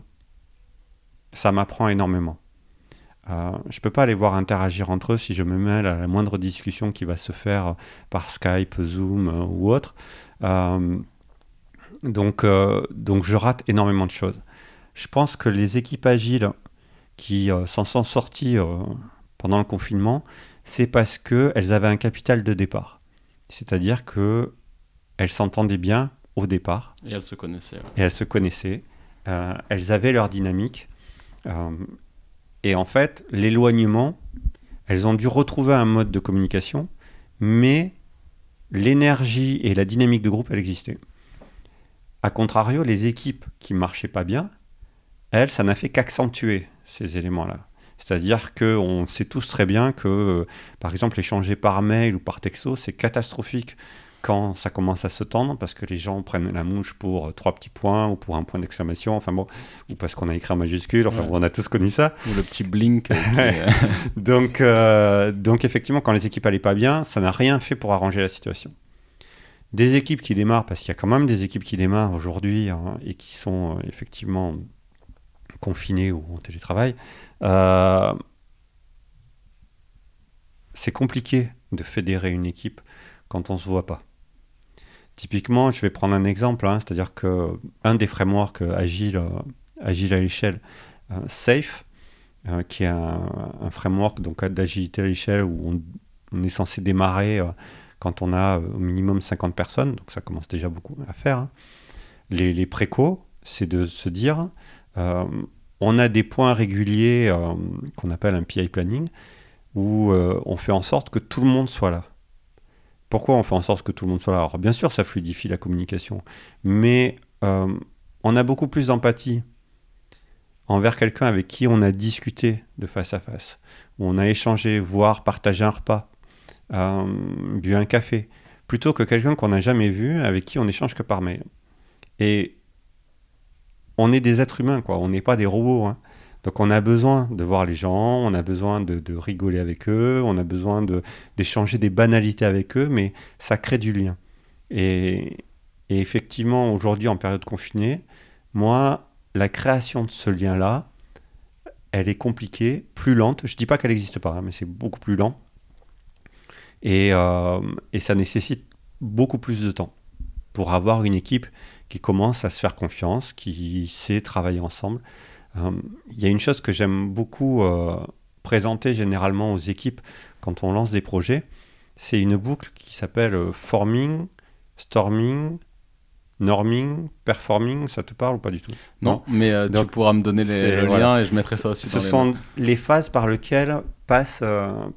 ça m'apprend énormément. Euh, je ne peux pas les voir interagir entre eux si je me mêle à la moindre discussion qui va se faire par Skype, Zoom ou autre. Donc, donc je rate énormément de choses. Je pense que les équipes agiles qui s'en sont sorties pendant le confinement, c'est parce qu'elles avaient un capital de départ. C'est-à-dire qu'elles s'entendaient bien au départ. Et elles se connaissaient. Et elles se connaissaient. Euh, elles avaient leur dynamique. Euh, et en fait, l'éloignement, elles ont dû retrouver un mode de communication, mais l'énergie et la dynamique de groupe, elles existaient. A contrario, les équipes qui marchaient pas bien, elles, ça n'a fait qu'accentuer ces éléments-là. C'est-à-dire qu'on sait tous très bien que, euh, par exemple, échanger par mail ou par texto, c'est catastrophique quand ça commence à se tendre parce que les gens prennent la mouche pour trois petits points ou pour un point d'exclamation, enfin bon, ou parce qu'on a écrit en majuscule, enfin on a tous connu ça. Ou le petit blink. donc, euh, donc effectivement, quand les équipes n'allaient pas bien, ça n'a rien fait pour arranger la situation. Des équipes qui démarrent, parce qu'il y a quand même des équipes qui démarrent aujourd'hui hein, et qui sont euh, effectivement confinées ou en télétravail, euh, c'est compliqué de fédérer une équipe quand on ne se voit pas. Typiquement, je vais prendre un exemple, hein, c'est-à-dire que un des frameworks agile, euh, agile à l'échelle, Safe, qui est un, framework d'agilité à l'échelle où on, est censé démarrer quand on a au minimum 50 personnes, donc ça commence déjà beaucoup à faire. Hein. Les, les précaux, c'est de se dire, on a des points réguliers euh, qu'on appelle un PI planning, où euh, on fait en sorte que tout le monde soit là. Pourquoi on fait en sorte que tout le monde soit là? Alors bien sûr, ça fluidifie la communication, mais euh, on a beaucoup plus d'empathie envers quelqu'un avec qui on a discuté de face à face, où on a échangé, voire partagé un repas, bu un café, plutôt que quelqu'un qu'on n'a jamais vu, avec qui on échange que par mail. Et on est des êtres humains, quoi. On n'est pas des robots. Hein. Donc on a besoin de voir les gens, on a besoin de, rigoler avec eux, on a besoin d'échanger des banalités avec eux, mais ça crée du lien. Et, effectivement, aujourd'hui, en période confinée, moi, la création de ce lien-là, elle est compliquée, plus lente. Je ne dis pas qu'elle n'existe pas, hein, mais c'est beaucoup plus lent. Et, euh, et ça nécessite beaucoup plus de temps pour avoir une équipe qui commence à se faire confiance, qui sait travailler ensemble. Euh, il y a une chose que j'aime beaucoup euh, présenter généralement aux équipes quand on lance des projets, c'est une boucle qui s'appelle euh, forming, storming, norming, performing, ça te parle ou pas du tout? Non, mais tu pourras me donner les, liens et je mettrai ça aussi Ce dans les sont les phases par lesquelles passe,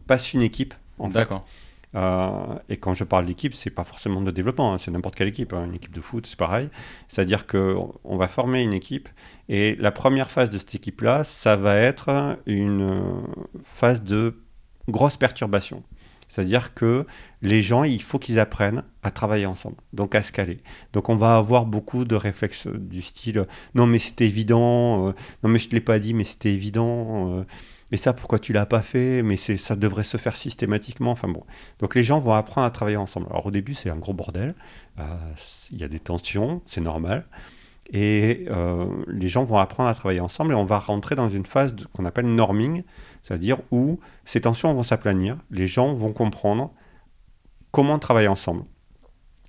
passe une équipe. D'accord. Euh, et quand je parle d'équipe, c'est pas forcément de développement, hein, c'est n'importe quelle équipe. Hein. Une équipe de foot, c'est pareil. C'est-à-dire qu'on va former une équipe et la première phase de cette équipe-là, ça va être une phase de grosse perturbation. C'est-à-dire que les gens, il faut qu'ils apprennent à travailler ensemble, donc à se caler. Donc on va avoir beaucoup de réflexes du style non mais c'était évident, euh, non mais je te l'ai pas dit mais c'était évident. Euh, mais ça, pourquoi tu l'as pas fait? Mais ça devrait se faire systématiquement. Donc les gens vont apprendre à travailler ensemble. Alors au début, c'est un gros bordel. Euh, il y a des tensions, c'est normal. Et euh, les gens vont apprendre à travailler ensemble et on va rentrer dans une phase qu'on appelle norming, c'est-à-dire où ces tensions vont s'aplanir, les gens vont comprendre comment travailler ensemble.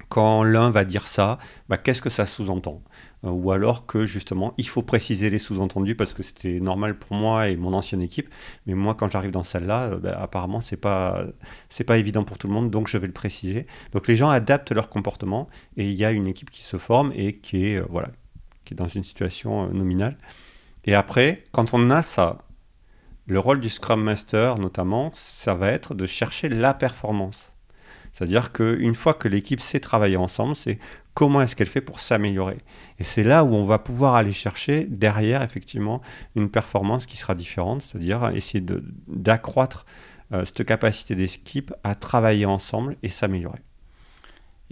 Quand l'un va dire ça, bah, qu'est-ce que ça sous-entend? Ou alors que justement il faut préciser les sous-entendus parce que c'était normal pour moi et mon ancienne équipe, mais moi quand j'arrive dans celle-là, euh, bah, apparemment c'est pas c'est pas évident pour tout le monde, donc je vais le préciser. Donc les gens adaptent leur comportement et il y a une équipe qui se forme et qui est euh, voilà qui est dans une situation nominale. Et après, quand on a ça, le rôle du Scrum Master notamment, ça va être de chercher la performance. C'est-à-dire qu'une fois que l'équipe sait travailler ensemble, c'est comment est-ce qu'elle fait pour s'améliorer. Et c'est là où on va pouvoir aller chercher derrière, effectivement, une performance qui sera différente, c'est-à-dire essayer d'accroître euh, cette capacité d'équipe à travailler ensemble et s'améliorer.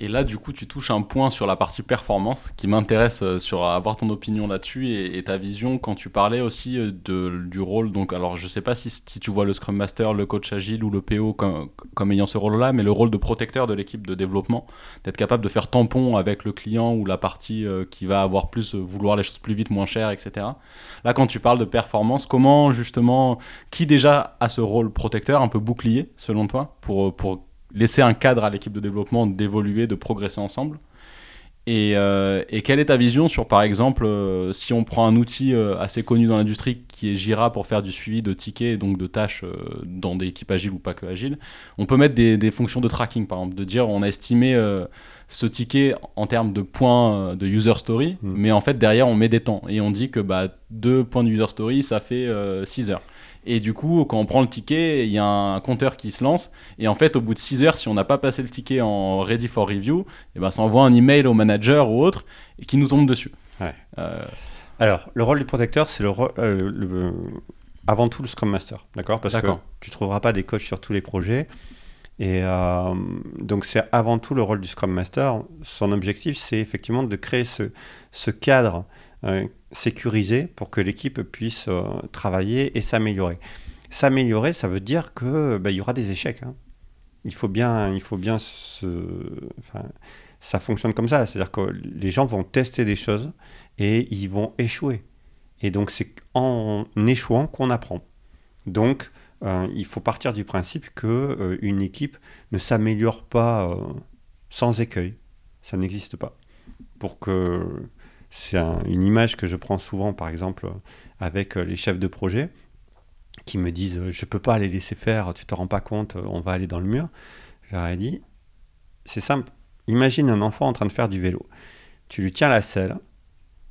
Et là, du coup, tu touches un point sur la partie performance qui m'intéresse euh, sur avoir ton opinion là-dessus et, ta vision quand tu parlais aussi euh, du rôle. Donc, alors, je sais pas si, tu vois le Scrum Master, le coach agile ou le PO comme, ayant ce rôle-là, mais le rôle de protecteur de l'équipe de développement, d'être capable de faire tampon avec le client ou la partie euh, qui va avoir plus, vouloir les choses plus vite, moins cher, etc. Là, quand tu parles de performance, comment justement, qui déjà a ce rôle protecteur, un peu bouclier, selon toi, pour, pour laisser un cadre à l'équipe de développement d'évoluer, de progresser ensemble. Et, euh, et, quelle est ta vision sur, par exemple, euh, si on prend un outil euh, assez connu dans l'industrie qui est Jira pour faire du suivi de tickets et donc de tâches dans des équipes agiles ou pas que agiles, on peut mettre des, des fonctions de tracking, par exemple, de dire on a estimé ce ticket en termes de points de user story, hmm. mais en fait derrière on met des temps et on dit que bah, deux points de user story ça fait 6 heures. Et du coup, quand on prend le ticket, il y a un compteur qui se lance. Et en fait, au bout de 6 heures, si on n'a pas passé le ticket en ready for review, et eh ben, ça envoie un email au manager ou autre et qui nous tombe dessus. Euh, Alors, le rôle du protecteur, c'est le, euh, avant tout le Scrum Master, d'accord? Parce que tu trouveras pas des coachs sur tous les projets. Et euh, donc, c'est avant tout le rôle du Scrum Master. Son objectif, c'est effectivement de créer ce, ce cadre sécurisé pour que l'équipe puisse euh, travailler et s'améliorer. S'améliorer, ça veut dire que bah, il y aura des échecs. Hein. Il faut bien, il faut bien se, ça fonctionne comme ça, c'est-à-dire que les gens vont tester des choses et ils vont échouer. Et donc c'est en échouant qu'on apprend. Donc euh, il faut partir du principe que euh, une équipe ne s'améliore pas sans écueil. Ça n'existe pas. Pour que c'est une image que je prends souvent, par exemple, avec euh, les chefs de projet qui me disent euh, Je ne peux pas les laisser faire, tu te rends pas compte, euh, on va aller dans le mur. Je leur ai dit C'est simple. Imagine un enfant en train de faire du vélo. Tu lui tiens la selle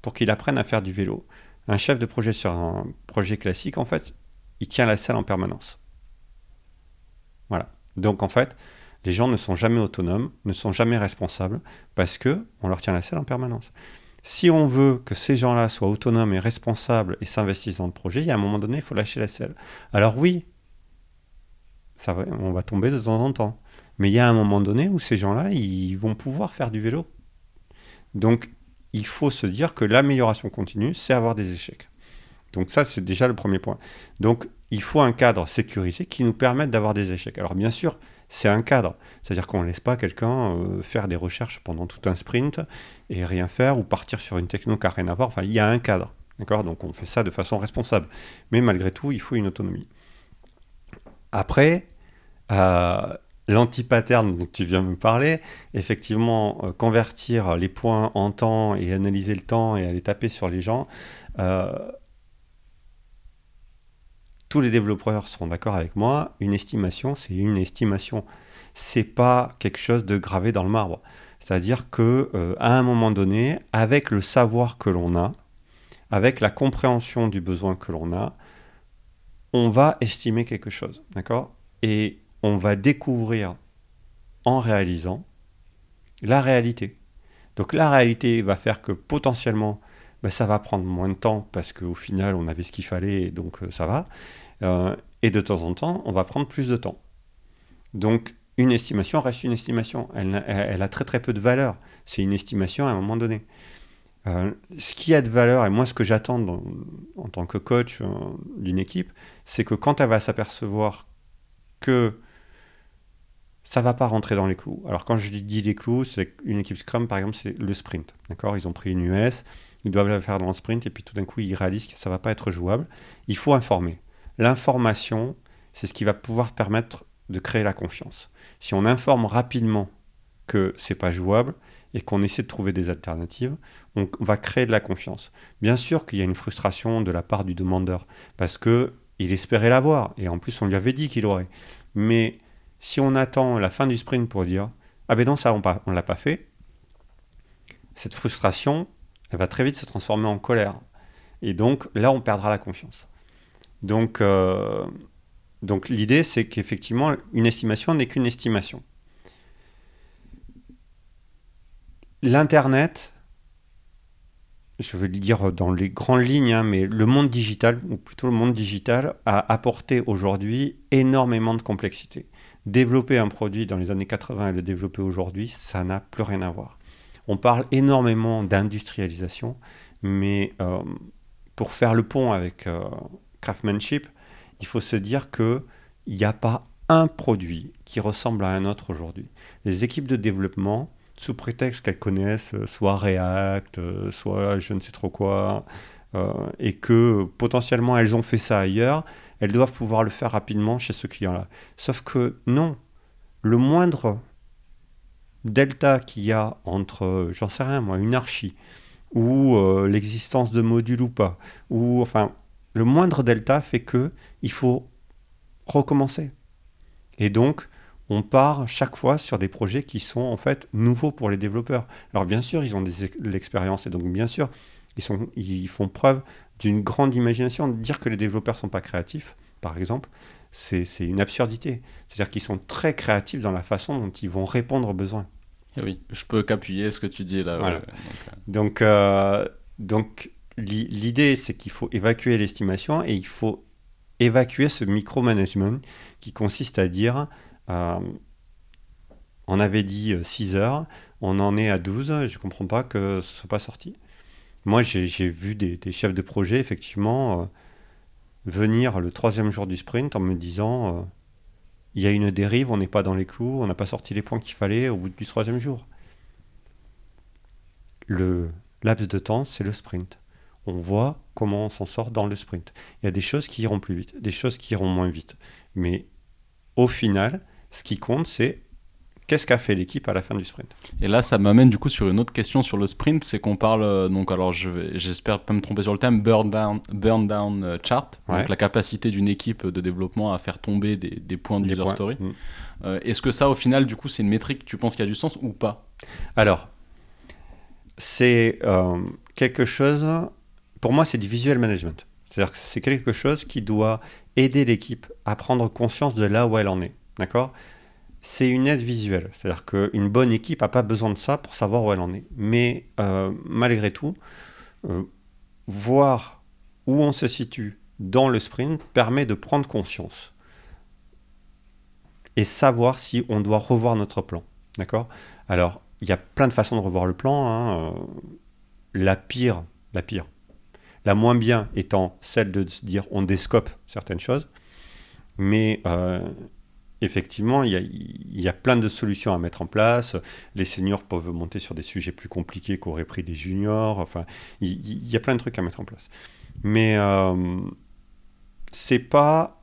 pour qu'il apprenne à faire du vélo. Un chef de projet sur un projet classique, en fait, il tient la selle en permanence. Voilà. Donc, en fait, les gens ne sont jamais autonomes, ne sont jamais responsables parce que on leur tient la selle en permanence. Si on veut que ces gens-là soient autonomes et responsables et s'investissent dans le projet, il y a un moment donné, il faut lâcher la selle. Alors oui, on va tomber de temps en temps. Mais il y a un moment donné où ces gens-là, ils vont pouvoir faire du vélo. Donc, il faut se dire que l'amélioration continue, c'est avoir des échecs. Donc ça, c'est déjà le premier point. Donc, il faut un cadre sécurisé qui nous permette d'avoir des échecs. Alors, bien sûr, c'est un cadre. C'est-à-dire qu'on ne laisse pas quelqu'un euh, faire des recherches pendant tout un sprint et rien faire ou partir sur une techno qui n'a rien à voir. Enfin, il y a un cadre. D'accord? Donc on fait ça de façon responsable. Mais malgré tout, il faut une autonomie. Après, euh, l'anti-pattern dont tu viens me parler, effectivement, euh, convertir les points en temps et analyser le temps et aller taper sur les gens, tous les développeurs seront d'accord avec moi, une estimation, c'est une estimation. C'est pas quelque chose de gravé dans le marbre. C'est-à-dire que euh, à un moment donné, avec le savoir que l'on a, avec la compréhension du besoin que l'on a, on va estimer quelque chose, d'accord? Et on va découvrir en réalisant la réalité. Donc la réalité va faire que potentiellement ben, ça va prendre moins de temps parce qu'au final, on avait ce qu'il fallait, et donc euh, ça va. Euh, et de temps en temps, on va prendre plus de temps. Donc, une estimation reste une estimation. Elle, elle a très très peu de valeur. C'est une estimation à un moment donné. Euh, ce qui a de valeur, et moi ce que j'attends en tant que coach d'une équipe, c'est que quand elle va s'apercevoir que ça va pas rentrer dans les clous. Alors quand je dis les clous, c'est une équipe Scrum par exemple, c'est le sprint. Ils ont pris une US, doivent la faire dans le sprint et puis tout d'un coup ils réalisent que ça va pas être jouable. Il faut informer. L'information, c'est ce qui va pouvoir permettre de créer la confiance. Si on informe rapidement que c'est pas jouable et qu'on essaie de trouver des alternatives, on va créer de la confiance. Bien sûr qu'il y a une frustration de la part du demandeur parce que il espérait l'avoir et en plus on lui avait dit qu'il aurait. Mais si on attend la fin du sprint pour dire ah ben non ça on ne l'a pas fait, cette frustration elle va très vite se transformer en colère. Et donc là, on perdra la confiance. Donc, euh, l'idée, c'est qu'effectivement, une estimation n'est qu'une estimation. L'Internet, je veux le dire dans les grandes lignes, hein, mais le monde digital, ou plutôt le monde digital, a apporté aujourd'hui énormément de complexité. développer un produit dans les années 80 et le développer aujourd'hui, ça n'a plus rien à voir. On parle énormément d'industrialisation, mais euh, pour faire le pont avec euh, craftsmanship, il faut se dire qu'il n'y a pas un produit qui ressemble à un autre aujourd'hui. Les équipes de développement, sous prétexte qu'elles connaissent euh, soit React, soit je ne sais trop quoi, et que potentiellement elles ont fait ça ailleurs, elles doivent pouvoir le faire rapidement chez ce client-là. Sauf que non, le moindre delta qu'il y a entre, j'en sais rien moi, une archi, ou euh, l'existence de modules ou pas, ou enfin, le moindre delta fait que il faut recommencer. Et donc, on part chaque fois sur des projets qui sont en fait nouveaux pour les développeurs. Alors bien sûr, ils ont de l'expérience et donc bien sûr, ils, ils font preuve d'une grande imagination. Dire que les développeurs ne sont pas créatifs, par exemple, c'est une absurdité. C'est-à-dire qu'ils sont très créatifs dans la façon dont ils vont répondre aux besoins. Eh oui, je peux qu'appuyer ce que tu dis là. donc, euh, donc, l'idée, c'est qu'il faut évacuer l'estimation et il faut évacuer ce micromanagement qui consiste à dire euh, on avait dit 6 heures, on en est à 12, je ne comprends pas que ce ne soit pas sorti. Moi, j'ai vu des, chefs de projet, effectivement, euh, venir le troisième jour du sprint en me disant euh, il y a une dérive, on n'est pas dans les clous, on n'a pas sorti les points qu'il fallait au bout du troisième jour. Le laps de temps, c'est le sprint. On voit comment on s'en sort dans le sprint. Il y a des choses qui iront plus vite, des choses qui iront moins vite. Mais au final, ce qui compte, c'est Qu'est-ce qu'a fait l'équipe à la fin du sprint? Et là, ça m'amène du coup sur une autre question sur le sprint, c'est qu'on parle, euh, donc alors j'espère pas me tromper sur le terme, burn down, burn down euh, chart, donc la capacité d'une équipe de développement à faire tomber des, points de user story. Mm. Euh, est-ce que ça, au final, du coup, c'est une métrique, tu penses qu'il y a du sens ou pas? Alors, c'est quelque chose, pour moi, c'est du visual management. C'est-à-dire que c'est quelque chose qui doit aider l'équipe à prendre conscience de là où elle en est. D'accord? C'est une aide visuelle. C'est-à-dire qu'une bonne équipe n'a pas besoin de ça pour savoir où elle en est. Mais euh, malgré tout, euh, voir où on se situe dans le sprint permet de prendre conscience et savoir si on doit revoir notre plan. D'accord? Alors, il y a plein de façons de revoir le plan. Hein. Euh, la pire, la pire, la moins bien étant celle de se dire on déscope certaines choses. Mais effectivement, il y, a, plein de solutions à mettre en place. Les seniors peuvent monter sur des sujets plus compliqués qu'auraient pris des juniors. Enfin, il, y, a plein de trucs à mettre en place. Mais euh, c'est pas,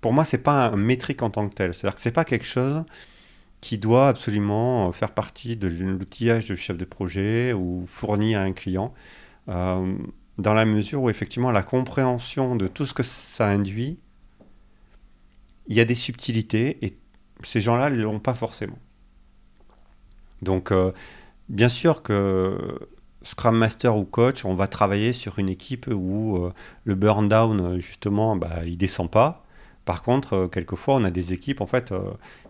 pour moi, c'est pas un métrique en tant que tel. C'est-à-dire que c'est pas quelque chose qui doit absolument faire partie de l'outillage du chef de projet ou fourni à un client. Euh, dans la mesure où effectivement la compréhension de tout ce que ça induit il y a des subtilités et ces gens-là ne l'ont pas forcément. Donc, euh, bien sûr que Scrum Master ou coach, on va travailler sur une équipe où euh, le burn down, justement, bah, il descend pas. Par contre, euh, quelquefois, on a des équipes, en fait,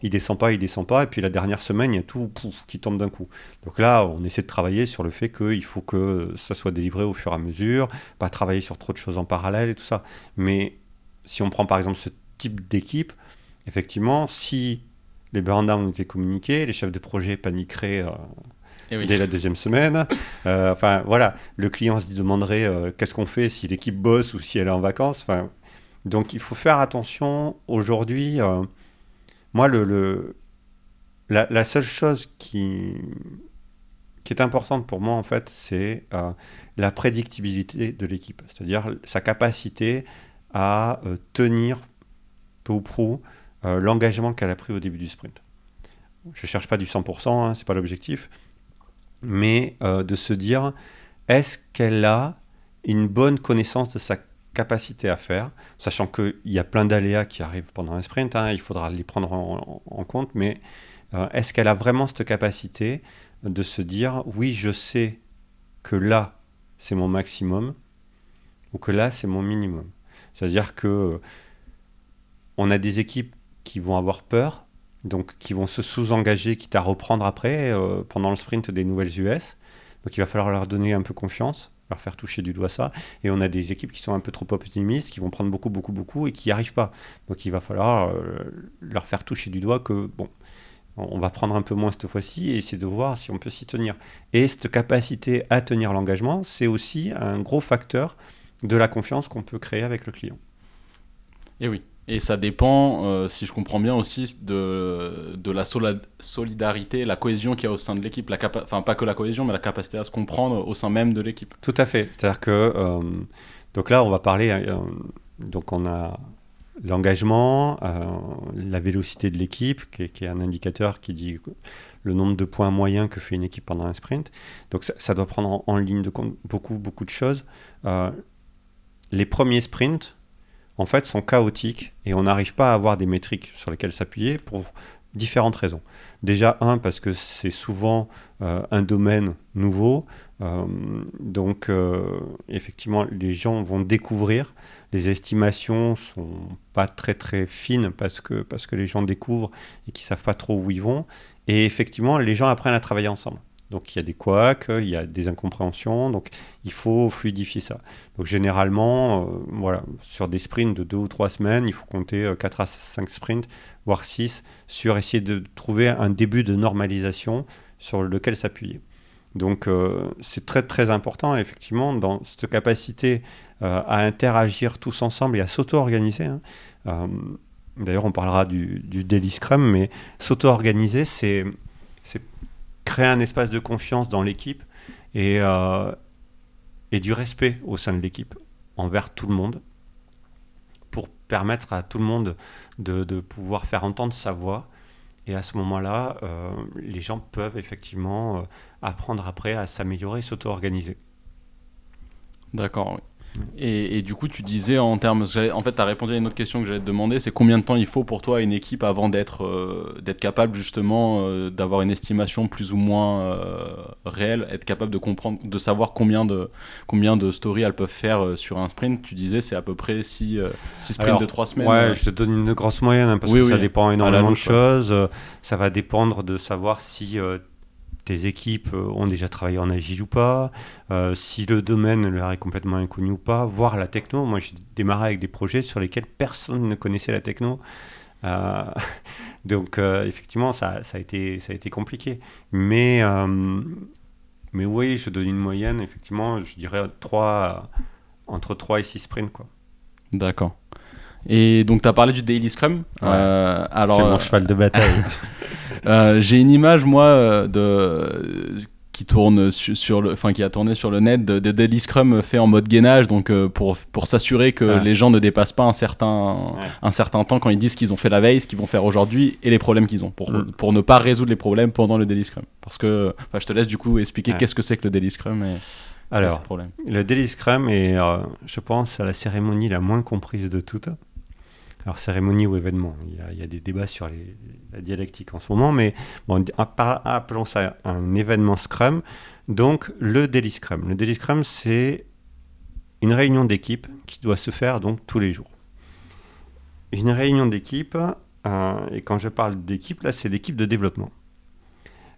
il descend pas, il descend pas, et puis la dernière semaine, il y a tout qui tombe d'un coup. Donc là, on essaie de travailler sur le fait qu'il faut que ça soit délivré au fur et à mesure, pas travailler sur trop de choses en parallèle et tout ça. Mais si on prend par exemple ce type d'équipe, effectivement, si les burn downs étaient communiqués, les chefs de projet paniqueraient euh, eh dès la deuxième semaine. Euh, enfin, voilà, le client se demanderait euh, qu'est-ce qu'on fait si l'équipe bosse ou si elle est en vacances. Enfin, donc, il faut faire attention. Aujourd'hui, moi, le, la, seule chose qui, qui est importante pour moi, en fait, c'est la prédictibilité de l'équipe, c'est-à-dire sa capacité à tenir peu ou prou euh, l'engagement qu'elle a pris au début du sprint. Je ne cherche pas du 100%, hein, ce n'est pas l'objectif, mais euh, de se dire, est-ce qu'elle a une bonne connaissance de sa capacité à faire, sachant qu'il y a plein d'aléas qui arrivent pendant un sprint, hein, il faudra les prendre en, compte, mais euh, est-ce qu'elle a vraiment cette capacité de se dire, oui, je sais que là, c'est mon maximum, ou que là, c'est mon minimum? C'est-à-dire que on a des équipes qui vont avoir peur, donc qui vont se sous-engager, quitte à reprendre après, euh, pendant le sprint des nouvelles US. Donc il va falloir leur donner un peu confiance, leur faire toucher du doigt ça. Et on a des équipes qui sont un peu trop optimistes, qui vont prendre beaucoup, beaucoup, beaucoup et qui n'y arrivent pas. Donc il va falloir euh, leur faire toucher du doigt que, bon, on va prendre un peu moins cette fois-ci et essayer de voir si on peut s'y tenir. Et cette capacité à tenir l'engagement, c'est aussi un gros facteur de la confiance qu'on peut créer avec le client. Et oui. Et ça dépend, euh, si je comprends bien aussi, de, de la solidarité, la cohésion qu'il y a au sein de l'équipe. Enfin, pas que la cohésion, mais la capacité à se comprendre au sein même de l'équipe. Tout à fait. C'est-à-dire que. Euh, donc là, on va parler. Euh, donc, on a l'engagement, la vélocité de l'équipe, qui, est un indicateur qui dit le nombre de points moyens que fait une équipe pendant un sprint. Donc, ça, doit prendre en, en, ligne de compte beaucoup, beaucoup de choses. les premiers sprints en fait, sont chaotiques et on n'arrive pas à avoir des métriques sur lesquelles s'appuyer pour différentes raisons. Déjà, un, parce que c'est souvent euh, un domaine nouveau. Euh, donc, euh, effectivement, les gens vont découvrir. Les estimations sont pas très très fines parce que, parce que les gens découvrent et qu'ils savent pas trop où ils vont. Et effectivement, les gens apprennent à travailler ensemble. Donc il y a des couacs, il y a des incompréhensions, donc il faut fluidifier ça. Donc généralement, euh, voilà, sur des sprints de deux ou trois semaines, il faut compter 4 euh, à 5 sprints, voire 6, sur essayer de trouver un début de normalisation sur lequel s'appuyer. Donc euh, c'est très très important effectivement dans cette capacité à interagir tous ensemble et à s'auto-organiser. Hein. D'ailleurs on parlera du, du Daily Scrum, mais s'auto-organiser c'est créer un espace de confiance dans l'équipe et, euh, et du respect au sein de l'équipe envers tout le monde pour permettre à tout le monde de, de pouvoir faire entendre sa voix. Et à ce moment-là, euh, les gens peuvent effectivement euh, apprendre après à s'améliorer et s'auto-organiser. D'accord, et, du coup, tu disais en termes. En fait, tu as répondu à une autre question que j'allais te demander c'est combien de temps il faut pour toi une équipe avant d'être euh, d'être capable justement euh, d'avoir une estimation plus ou moins euh, réelle, être capable de comprendre, de savoir combien de, combien de stories elles peuvent faire sur un sprint? Tu disais c'est à peu près 6 sprints de 3 semaines. Ouais, je te donne une grosse moyenne hein, parce que ça dépend énormément de choses. Ça va dépendre de savoir si tes équipes euh, ont déjà travaillé en agile ou pas, euh, si le domaine leur est complètement inconnu ou pas, voir la techno. Moi, j'ai démarré avec des projets sur lesquels personne ne connaissait la techno. Euh, donc, effectivement, ça, a été, compliqué. Mais, oui, je donne une moyenne, effectivement, je dirais 3, entre 3 et 6 sprints. D'accord. Et donc, tu as parlé du Daily Scrum. alors, C'est mon cheval de bataille. Euh, j'ai une image, moi, euh, de qui tourne sur, le, enfin qui a tourné sur le net de, Daily Scrum fait en mode gainage, donc euh, pour, pour s'assurer que les gens ne dépassent pas un certain, un certain temps quand ils disent qu'ils ont fait la veille, ce qu'ils vont faire aujourd'hui et les problèmes qu'ils ont, pour, mm. pour ne pas résoudre les problèmes pendant le Daily Scrum. Parce que, je te laisse du coup expliquer qu'est-ce que c'est que le Daily Scrum et, Alors, le Daily Scrum est, je pense, la cérémonie la moins comprise de toutes alors cérémonie ou événement. Il y a, des débats sur la dialectique en ce moment, mais bon, appelons ça un événement Scrum. Donc le Daily Scrum. Le Daily Scrum, c'est une réunion d'équipe qui doit se faire donc tous les jours. Une réunion d'équipe, euh, et quand je parle d'équipe, là c'est l'équipe de développement.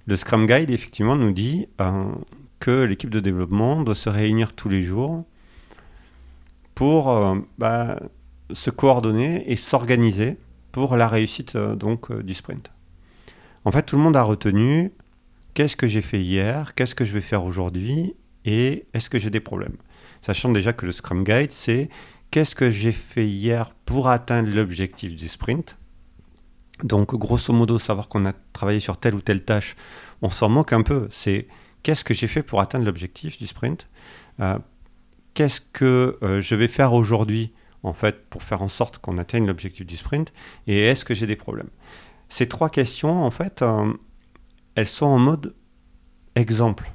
Le Scrum Guide, effectivement, nous dit euh, que l'équipe de développement doit se réunir tous les jours pour euh, bah, se coordonner et s'organiser pour la réussite euh, donc euh, du sprint. En fait, tout le monde a retenu qu'est-ce que j'ai fait hier, qu'est-ce que je vais faire aujourd'hui et est-ce que j'ai des problèmes? Sachant déjà que le Scrum Guide, c'est qu'est-ce que j'ai fait hier pour atteindre l'objectif du sprint. Donc, grosso modo, savoir qu'on a travaillé sur telle ou telle tâche, on s'en manque un peu. C'est qu'est-ce que j'ai fait pour atteindre l'objectif du sprint euh, Qu'est-ce que je vais faire aujourd'hui en fait, pour faire en sorte qu'on atteigne l'objectif du sprint Et est-ce que j'ai des problèmes? Ces trois questions, en fait, euh, elles sont en mode exemple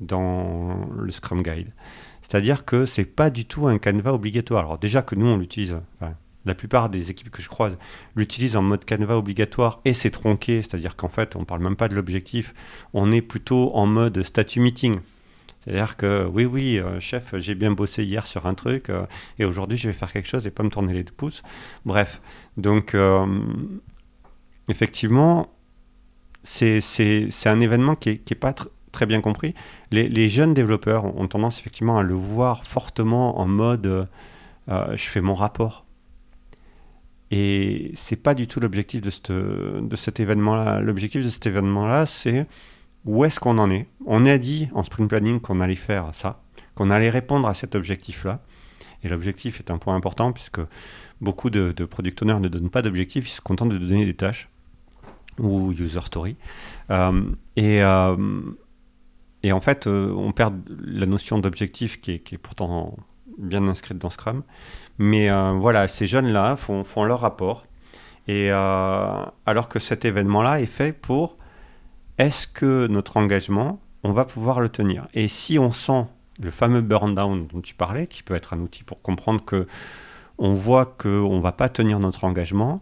dans le Scrum Guide. C'est-à-dire que c'est pas du tout un canevas obligatoire. Alors déjà que nous, on l'utilise, la plupart des équipes que je croise l'utilisent en mode canevas obligatoire et c'est tronqué, c'est-à-dire qu'en fait, on parle même pas de l'objectif, on est plutôt en mode statut meeting. C'est-à-dire que oui, oui, euh, chef, j'ai bien bossé hier sur un truc euh, et aujourd'hui je vais faire quelque chose et pas me tourner les deux pouces. Bref, donc euh, effectivement, c'est un événement qui n'est est pas très bien compris. Les, jeunes développeurs ont tendance effectivement à le voir fortement en mode je fais mon rapport. Et c'est pas du tout l'objectif de, de cet événement-là. L'objectif de cet événement-là, c'est où est-ce qu'on en est? On a dit en sprint planning qu'on allait faire ça, qu'on allait répondre à cet objectif-là. Et l'objectif est un point important puisque beaucoup de, product owners ne donnent pas d'objectif, ils se contentent de donner des tâches ou user story. Euh, et, euh, et en fait, euh, on perd la notion d'objectif qui est, pourtant bien inscrite dans Scrum. Mais voilà, ces jeunes-là font, font, leur rapport. Et alors que cet événement-là est fait pour est-ce que notre engagement, on va pouvoir le tenir? Et si on sent le fameux burn down dont tu parlais, qui peut être un outil pour comprendre que on voit qu'on ne va pas tenir notre engagement,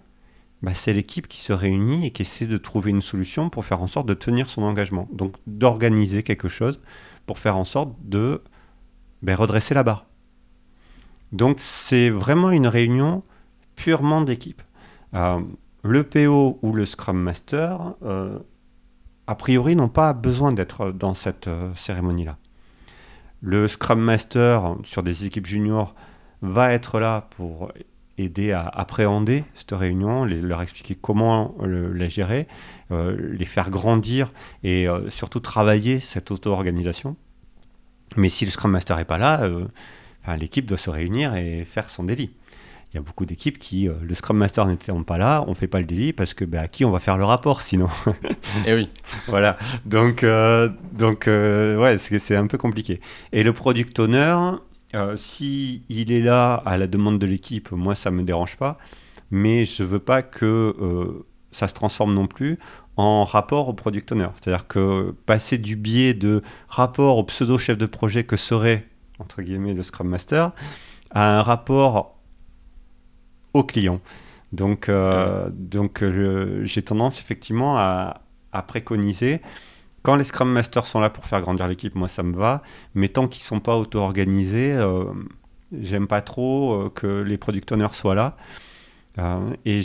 bah, c'est l'équipe qui se réunit et qui essaie de trouver une solution pour faire en sorte de tenir son engagement. Donc d'organiser quelque chose pour faire en sorte de ben, redresser la barre. Donc c'est vraiment une réunion purement d'équipe. Euh, le PO ou le Scrum Master, euh, a priori, n'ont pas besoin d'être dans cette euh, cérémonie-là. Le Scrum Master sur des équipes juniors va être là pour aider à appréhender cette réunion, leur expliquer comment la gérer, euh, les faire grandir et euh, surtout travailler cette auto-organisation. Mais si le Scrum Master n'est pas là, l'équipe doit se réunir et faire son délit. Il y a beaucoup d'équipes qui, le Scrum Master n'étant pas là, on ne fait pas le délit parce que bah, à qui on va faire le rapport sinon Et eh oui. voilà. Donc, donc ouais, c'est un peu compliqué. Et le Product Owner, euh, si il est là à la demande de l'équipe, moi ça me dérange pas, mais je veux pas que euh, ça se transforme non plus en rapport au product owner. C'est-à-dire que passer du biais de rapport au pseudo chef de projet que serait entre guillemets le Scrum Master à un rapport au client. Donc, euh, donc j'ai tendance effectivement à, à préconiser quand les Scrum Masters sont là pour faire grandir l'équipe, moi ça me va. Mais tant qu'ils ne sont pas auto-organisés, euh, j'aime pas trop euh, que les product owners soient là. Euh, et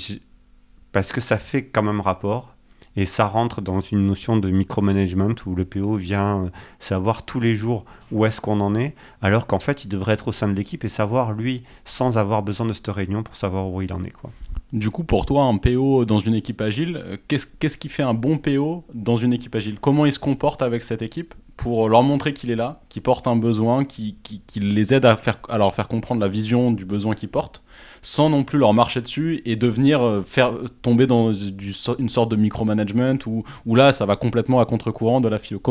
parce que ça fait quand même rapport. Et ça rentre dans une notion de micromanagement où le PO vient savoir tous les jours où est-ce qu'on en est, alors qu'en fait il devrait être au sein de l'équipe et savoir lui sans avoir besoin de cette réunion pour savoir où il en est. Quoi. Du coup, pour toi, un PO dans une équipe agile, euh, qu'est-ce qui fait un bon PO dans une équipe agile? Comment il se comporte avec cette équipe? Pour leur montrer qu'il est là, qu'il porte un besoin, qu'il les aide à, faire, leur faire comprendre la vision du besoin qu'ils portent, sans non plus leur marcher dessus et devenir euh, faire tomber dans une sorte de micromanagement où, où là, ça va complètement à contre-courant de la FIO.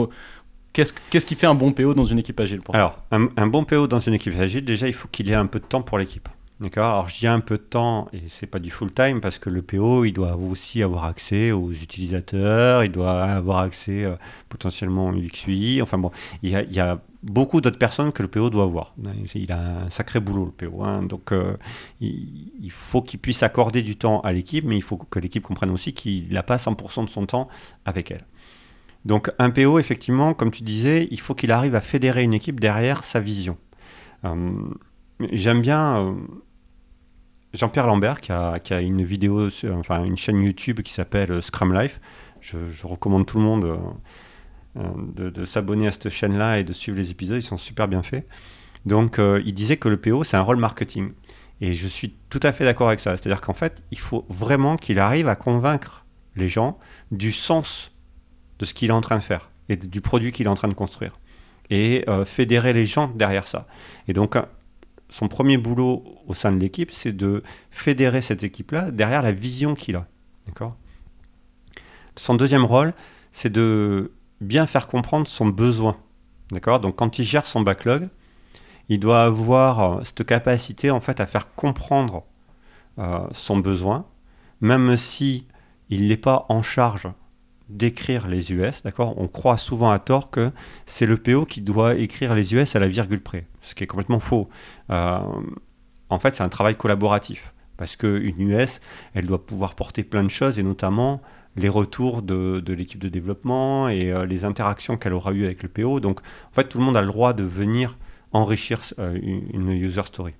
Qu'est-ce qui fait un bon PO dans une équipe agile Alors, un bon PO dans une équipe agile, déjà, il faut qu'il ait un peu de temps pour l'équipe. D'accord Alors, j'y ai un peu de temps, et c'est pas du full time, parce que le PO, il doit aussi avoir accès aux utilisateurs, il doit avoir accès euh, potentiellement au UX Enfin bon, il y a, beaucoup d'autres personnes que le PO doit avoir. Il a un sacré boulot, le PO. Hein. donc, euh, il, faut qu'il puisse accorder du temps à l'équipe, mais il faut que l'équipe comprenne aussi qu'il n'a pas 100% de son temps avec elle. Donc, un PO, effectivement, comme tu disais, il faut qu'il arrive à fédérer une équipe derrière sa vision. Euh, j'aime bien Jean-Pierre Lambert qui a, une vidéo, enfin une chaîne YouTube qui s'appelle euh, Scrum Life. Je, recommande tout le monde euh, euh, de, s'abonner à cette chaîne-là et de suivre les épisodes, ils sont super bien faits. Donc il disait que le PO, c'est un rôle marketing. Et je suis tout à fait d'accord avec ça. C'est-à-dire qu'en fait, il faut vraiment qu'il arrive à convaincre les gens du sens de ce qu'il est en train de faire et du produit qu'il est en train de construire. Et fédérer les gens derrière ça. Et donc, son premier boulot au sein de l'équipe, c'est de fédérer cette équipe-là derrière la vision qu'il a. D'accord? Son deuxième rôle, c'est de bien faire comprendre son besoin. D'accord? Donc quand il gère son backlog, il doit avoir euh, cette capacité en fait à faire comprendre euh, son besoin, même si il n'est pas en charge d'écrire les US, d'accord? On croit souvent à tort que c'est le PO qui doit écrire les US à la virgule près, ce qui est complètement faux. Euh, en fait, c'est un travail collaboratif, parce qu'une US, elle doit pouvoir porter plein de choses, et notamment les retours de, l'équipe de développement et euh, les interactions qu'elle aura eues avec le PO. Donc, en fait, tout le monde a le droit de venir enrichir euh, une user story.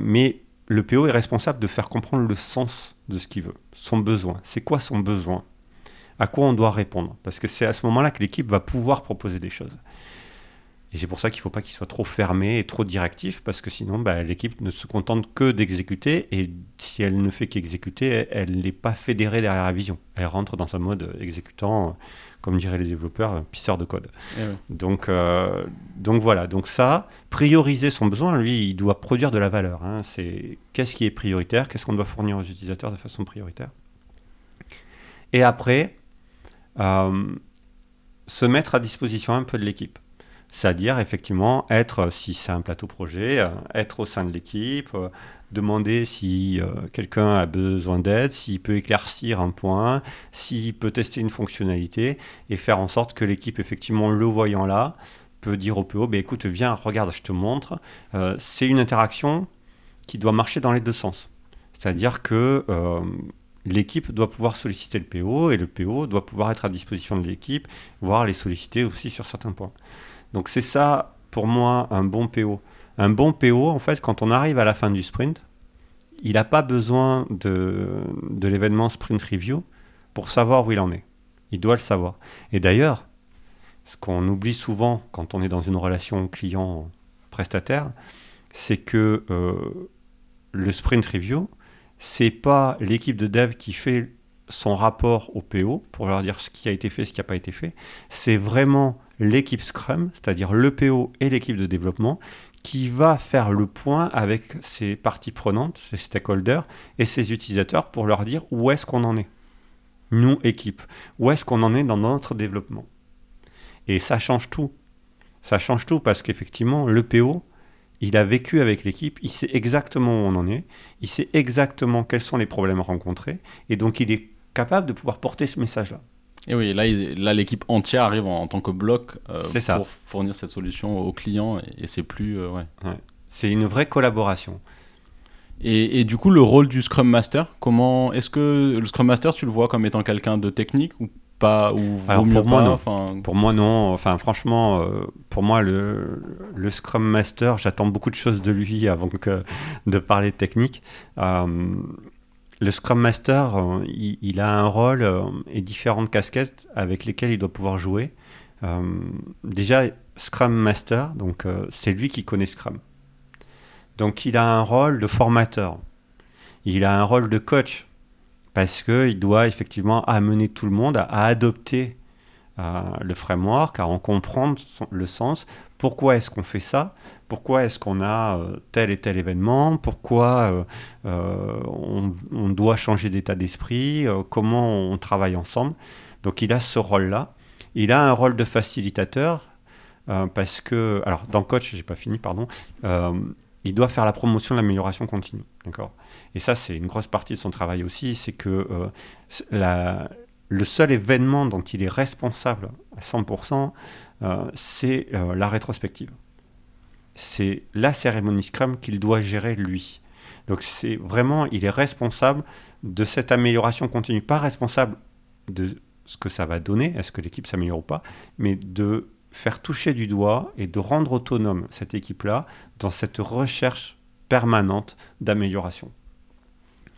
mais le PO est responsable de faire comprendre le sens de ce qu'il veut, son besoin. C'est quoi son besoin? À quoi on doit répondre? Parce que c'est à ce moment-là que l'équipe va pouvoir proposer des choses. Et c'est pour ça qu'il ne faut pas qu'il soit trop fermé et trop directif, parce que sinon, bah, l'équipe ne se contente que d'exécuter, et si elle ne fait qu'exécuter, elle n'est pas fédérée derrière la vision. Elle rentre dans un mode exécutant, comme diraient les développeurs, pisseur de code. Eh donc, euh, donc voilà, donc ça, prioriser son besoin, lui, il doit produire de la valeur. Hein. C'est qu'est-ce qui est prioritaire, qu'est-ce qu'on doit fournir aux utilisateurs de façon prioritaire. Et après, euh, se mettre à disposition un peu de l'équipe. C'est-à-dire, effectivement, être, si c'est un plateau projet, euh, être au sein de l'équipe, euh, demander si euh, quelqu'un a besoin d'aide, s'il peut éclaircir un point, s'il peut tester une fonctionnalité, et faire en sorte que l'équipe, effectivement, le voyant là, peut dire au PO, bah, écoute, viens, regarde, je te montre. c'est une interaction qui doit marcher dans les deux sens. C'est-à-dire que l'équipe doit pouvoir solliciter le PO, et le PO doit pouvoir être à disposition de l'équipe, voire les solliciter aussi sur certains points. Donc c'est ça, pour moi, un bon PO. Un bon PO, en fait, quand on arrive à la fin du sprint, il n'a pas besoin de, l'événement sprint review pour savoir où il en est. Il doit le savoir. Et d'ailleurs, ce qu'on oublie souvent quand on est dans une relation client-prestataire, c'est que euh, le sprint review, c'est pas l'équipe de dev qui fait son rapport au PO pour leur dire ce qui a été fait, ce qui n'a pas été fait. C'est vraiment l'équipe Scrum, c'est-à-dire le PO et l'équipe de développement, qui va faire le point avec ses parties prenantes, ses stakeholders et ses utilisateurs pour leur dire où est-ce qu'on en est. Nous, équipe, où est-ce qu'on en est dans notre développement? Et ça change tout. Ça change tout parce qu'effectivement, le PO, il a vécu avec l'équipe, il sait exactement où on en est, il sait exactement quels sont les problèmes rencontrés, et donc il est capable de pouvoir porter ce message-là. Et oui, là, là l'équipe entière arrive en, tant que bloc euh, pour fournir cette solution aux clients et, c'est plus. Euh, ouais. C'est une vraie collaboration. Et, et, du coup, le rôle du Scrum Master, comment est-ce que le Scrum Master, tu le vois comme étant quelqu'un de technique ou pas ou Alors, pour moi, non. Pour moi, non. Enfin, franchement, euh, pour moi, le, le Scrum Master, j'attends beaucoup de choses de lui avant que de parler technique. Le Scrum Master, euh, il, a un rôle euh, et différentes casquettes avec lesquelles il doit pouvoir jouer. Euh, déjà, Scrum Master, donc c'est lui qui connaît Scrum. Donc il a un rôle de formateur. Il a un rôle de coach parce qu'il doit effectivement amener tout le monde à, adopter le framework, à en comprendre le sens. Pourquoi est-ce qu'on fait ça? Pourquoi est-ce qu'on a euh, tel et tel événement, pourquoi euh, euh, on, doit changer d'état d'esprit, comment on travaille ensemble? Donc il a ce rôle-là. Il a un rôle de facilitateur parce que, alors dans coach, j'ai pas fini, pardon. il doit faire la promotion de l'amélioration continue, d'accord? Et ça, c'est une grosse partie de son travail aussi, c'est que le seul événement dont il est responsable à 100%, c'est la rétrospective c'est la cérémonie Scrum qu'il doit gérer lui. Donc c'est vraiment, il est responsable de cette amélioration continue, pas responsable de ce que ça va donner, est-ce que l'équipe s'améliore ou pas, mais de faire toucher du doigt et de rendre autonome cette équipe-là dans cette recherche permanente d'amélioration.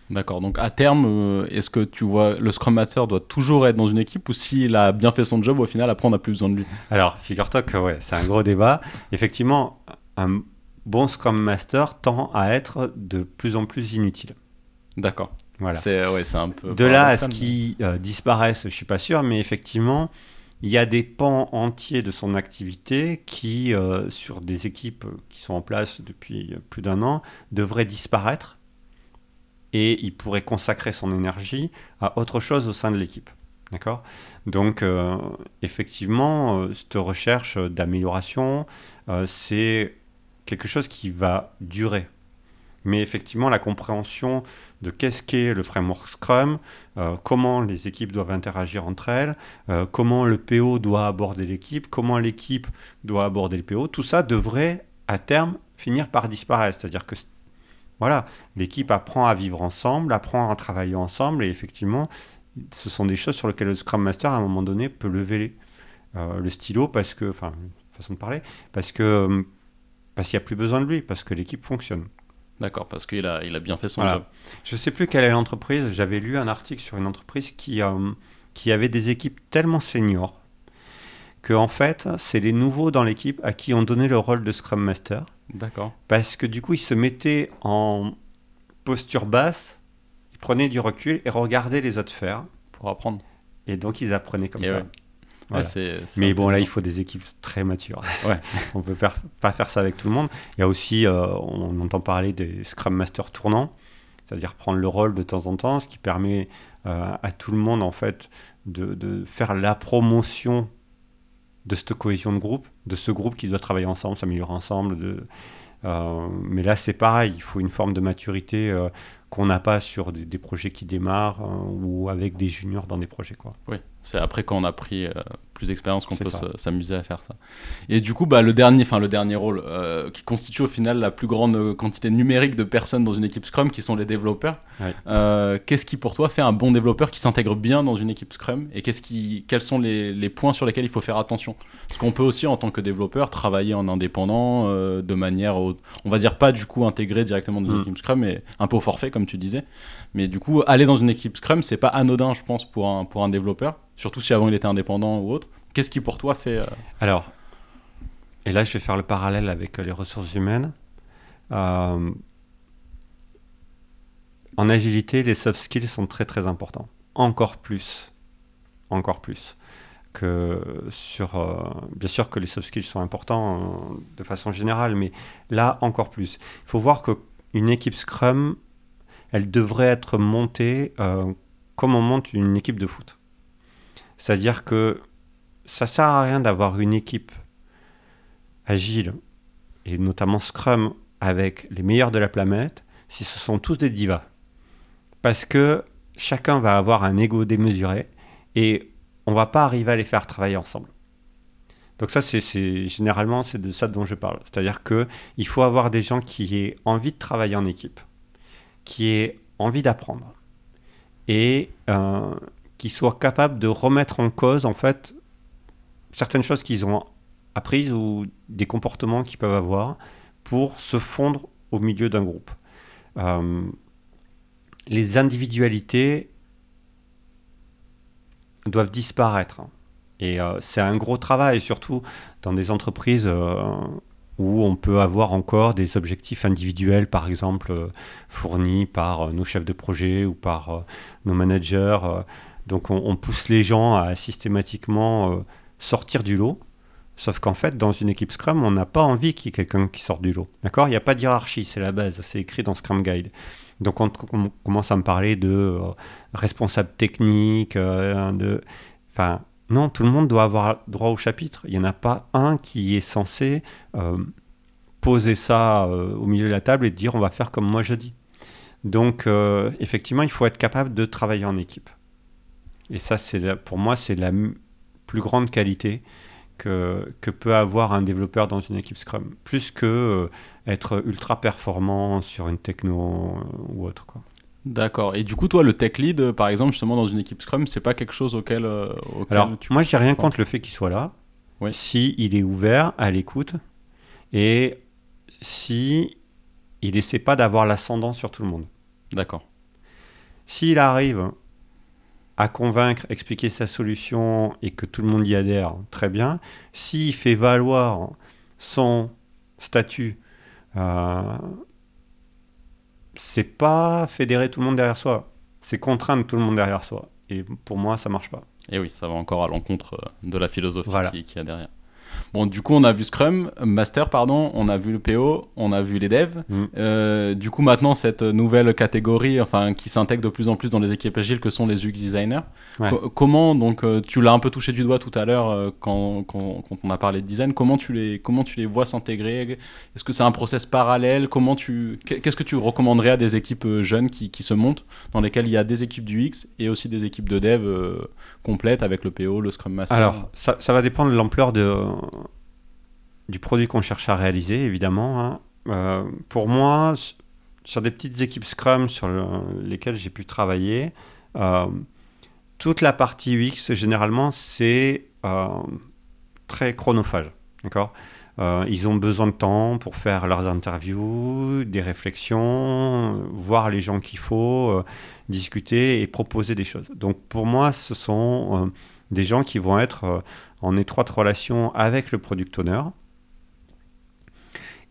D'accord, donc à terme, euh, est-ce que tu vois le Scrum Master doit toujours être dans une équipe ou s'il a bien fait son job, au final, après on n'a plus besoin de lui? Alors, figure-toi que ouais, c'est un gros débat. Effectivement, un bon Scrum Master tend à être de plus en plus inutile. D'accord. Voilà. C'est ouais, un peu. De là à ce qui euh, disparaisse, je suis pas sûr, mais effectivement, il y a des pans entiers de son activité qui, euh, sur des équipes qui sont en place depuis plus d'un an, devraient disparaître et il pourrait consacrer son énergie à autre chose au sein de l'équipe. D'accord? Donc, euh, effectivement, cette recherche d'amélioration, c'est quelque chose qui va durer. Mais effectivement, la compréhension de qu'est-ce qu'est le framework Scrum, euh, comment les équipes doivent interagir entre elles, euh, comment le PO doit aborder l'équipe, comment l'équipe doit aborder le PO, tout ça devrait à terme finir par disparaître. C'est-à-dire que voilà, l'équipe apprend à vivre ensemble, apprend à travailler ensemble, et effectivement, ce sont des choses sur lesquelles le Scrum Master, à un moment donné, peut lever euh, le stylo parce que, enfin, façon de parler, parce que parce qu'il n'y a plus besoin de lui, parce que l'équipe fonctionne. D'accord, parce qu'il a, il a bien fait son job. Je ne sais plus quelle est l'entreprise. J'avais lu un article sur une entreprise qui, euh, qu'il y avait des équipes tellement seniors que en fait, c'est les nouveaux dans l'équipe à qui on donnait le rôle de Scrum Master. D'accord. Parce que du coup, ils se mettaient en posture basse, ils prenaient du recul et regardaient les autres faire. Pour apprendre. Et donc, ils apprenaient comme Et ça. ouais. Voilà. Ouais, Mais bon, là, il faut des équipes très matures. Ouais. on peut per- pas faire ça avec tout le monde. Il y a aussi, euh, on entend parler des Scrum Masters tournants, c'est-à-dire prendre le rôle de temps en temps, ce qui permet euh, à tout le monde, en fait, de, de faire la promotion de cette cohésion de groupe, de ce groupe qui doit travailler ensemble, s'améliorer ensemble. De, euh, mais là, c'est pareil, il faut une forme de maturité qu'on n'a pas sur des, des projets qui démarrent ou avec des juniors dans des projets. Quoi. Oui, c'est après quand on a pris euh, plus d'expérience qu'on peut s'amuser à faire ça. Et du coup, bah, le dernier, enfin le dernier rôle euh, qui constitue au final la plus grande euh, quantité numérique de personnes dans une équipe Scrum, qui sont les développeurs. Ouais. Euh, qu'est-ce qui pour toi fait un bon développeur qui s'intègre bien dans une équipe Scrum? Et qu'est-ce qui, quels sont les, les points sur lesquels il faut faire attention? Parce qu'on peut aussi en tant que développeur travailler en indépendant de manière, au- on va dire pas du coup intégré directement dans une Mm. équipe Scrum, mais un peu au forfait comme tu disais. Mais du coup, aller dans une équipe Scrum, c'est pas anodin, je pense, pour un, pour un développeur, surtout si avant il était indépendant ou autre. Qu'est-ce qui pour toi fait. euh, Alors, et là je vais faire le parallèle avec euh, les ressources humaines. Euh, en agilité, les soft skills sont très très importants. Encore plus. Encore plus. Que sur, bien sûr que les soft skills sont importants de façon générale, mais là encore plus. Il faut voir qu'une équipe Scrum, elle devrait être montée comme on monte une équipe de foot. C'est-à-dire que ça sert à rien d'avoir une équipe agile et notamment Scrum avec les meilleurs de la planète si ce sont tous des divas. Parce que chacun va avoir un ego démesuré et on va pas arriver à les faire travailler ensemble. Donc ça, c'est, c'est- généralement, c'est de ça dont je parle. C'est-à-dire que il faut avoir des gens qui aient envie de travailler en équipe, qui aient envie d'apprendre et euh, qui soient capables de remettre en cause en fait certaines choses qu'ils ont apprises ou des comportements qu'ils peuvent avoir pour se fondre au milieu d'un groupe. Euh, les individualités doivent disparaître. Et euh, c'est un gros travail, surtout dans des entreprises euh, où on peut avoir encore des objectifs individuels, par exemple, fournis par nos chefs de projet ou par nos managers. Donc on, on pousse les gens à systématiquement euh, sortir du lot. Sauf qu'en fait, dans une équipe Scrum, on n'a pas envie qu'il y ait quelqu'un qui sorte du lot. D'accord? Il n'y a pas de hiérarchie, c'est la base, c'est écrit dans Scrum Guide. Donc quand on commence à me parler de euh, responsable technique, euh, de... Enfin, non, tout le monde doit avoir droit au chapitre. Il n'y en a pas un qui est censé poser ça au milieu de la table et dire on va faire comme moi je dis. Donc effectivement, il faut être capable de travailler en équipe. Et ça, c'est pour moi, c'est la plus grande qualité que, que peut avoir un développeur dans une équipe Scrum, plus que euh, être ultra performant sur une techno euh, ou autre. Quoi. D'accord. Et du coup, toi, le tech lead, euh, par exemple, justement, dans une équipe Scrum, c'est pas quelque chose auquel, euh, auquel Alors, tu. moi, j'ai rien contre le fait qu'il soit là, Oui. si il est ouvert à l'écoute et si il essaie pas d'avoir l'ascendant sur tout le monde. D'accord. S'il arrive à convaincre, expliquer sa solution et que tout le monde y adhère, très bien. S'il fait valoir son statut, euh, c'est pas fédérer tout le monde derrière soi, c'est contraindre tout le monde derrière soi. Et pour moi, ça marche pas. Et oui, ça va encore à l'encontre euh, de la philosophie Voilà. qui, qui a derrière. Bon, du coup, on a vu Scrum, Master, pardon, on a vu le PO, on a vu les devs. Mm. Euh, du coup, maintenant, cette nouvelle catégorie, enfin, qui s'intègre de plus en plus dans les équipes agiles, que sont les UX designers. Ouais. Co- comment, donc, euh, tu l'as un peu touché du doigt tout à l'heure euh, quand, quand, quand on a parlé de design. Comment tu les, comment tu les vois s'intégrer? Est-ce que c'est un process parallèle? Comment tu, qu'est- qu'est-ce que tu recommanderais à des équipes jeunes qui, qui se montent, dans lesquelles il y a des équipes du X et aussi des équipes de dev euh, complètes avec le PO, le Scrum Master? Alors, ça, ça va dépendre de l'ampleur de, du produit qu'on cherche à réaliser, évidemment. hein. Euh, pour moi, sur des petites équipes Scrum sur le- lesquelles j'ai pu travailler, euh, toute la partie UX, généralement, c'est euh, très chronophage. D'accord? Ils ont besoin de temps pour faire leurs interviews, des réflexions, voir les gens qu'il faut, discuter et proposer des choses. Donc pour moi, ce sont des gens qui vont être en étroite relation avec le product owner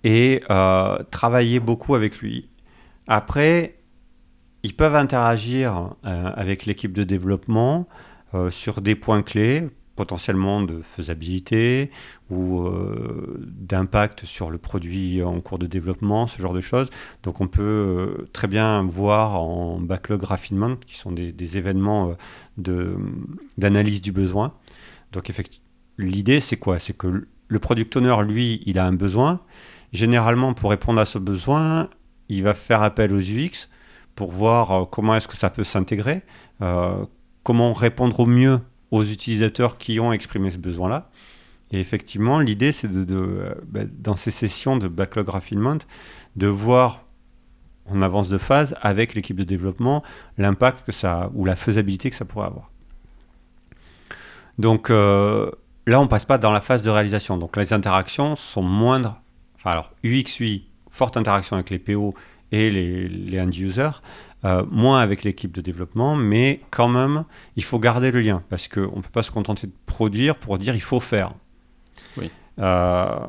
et travailler beaucoup avec lui. Après, ils peuvent interagir avec l'équipe de développement sur des points clés potentiellement de faisabilité ou euh, d'impact sur le produit en cours de développement, ce genre de choses. Donc on peut euh, très bien voir en backlog raffinement, qui sont des, événements euh, d'analyse du besoin. Donc l'idée c'est quoi? C'est que le product owner, lui, il a un besoin. Généralement, pour répondre à ce besoin, il va faire appel aux UX pour voir comment est-ce que ça peut s'intégrer, comment répondre au mieux aux utilisateurs qui ont exprimé ce besoin-là. Et effectivement, l'idée, c'est de, euh, bah, dans ces sessions de backlog refinement, de voir en avance de phase avec l'équipe de développement l'impact que ça ou la faisabilité que ça pourrait avoir. Donc euh, là, on passe pas dans la phase de réalisation. Donc les interactions sont moindres. Enfin alors UX, UI, forte interaction avec les PO et les, les end-users, euh, moins avec l'équipe de développement, mais quand même, il faut garder le lien, parce qu'on ne peut pas se contenter de produire pour dire il faut faire. Euh,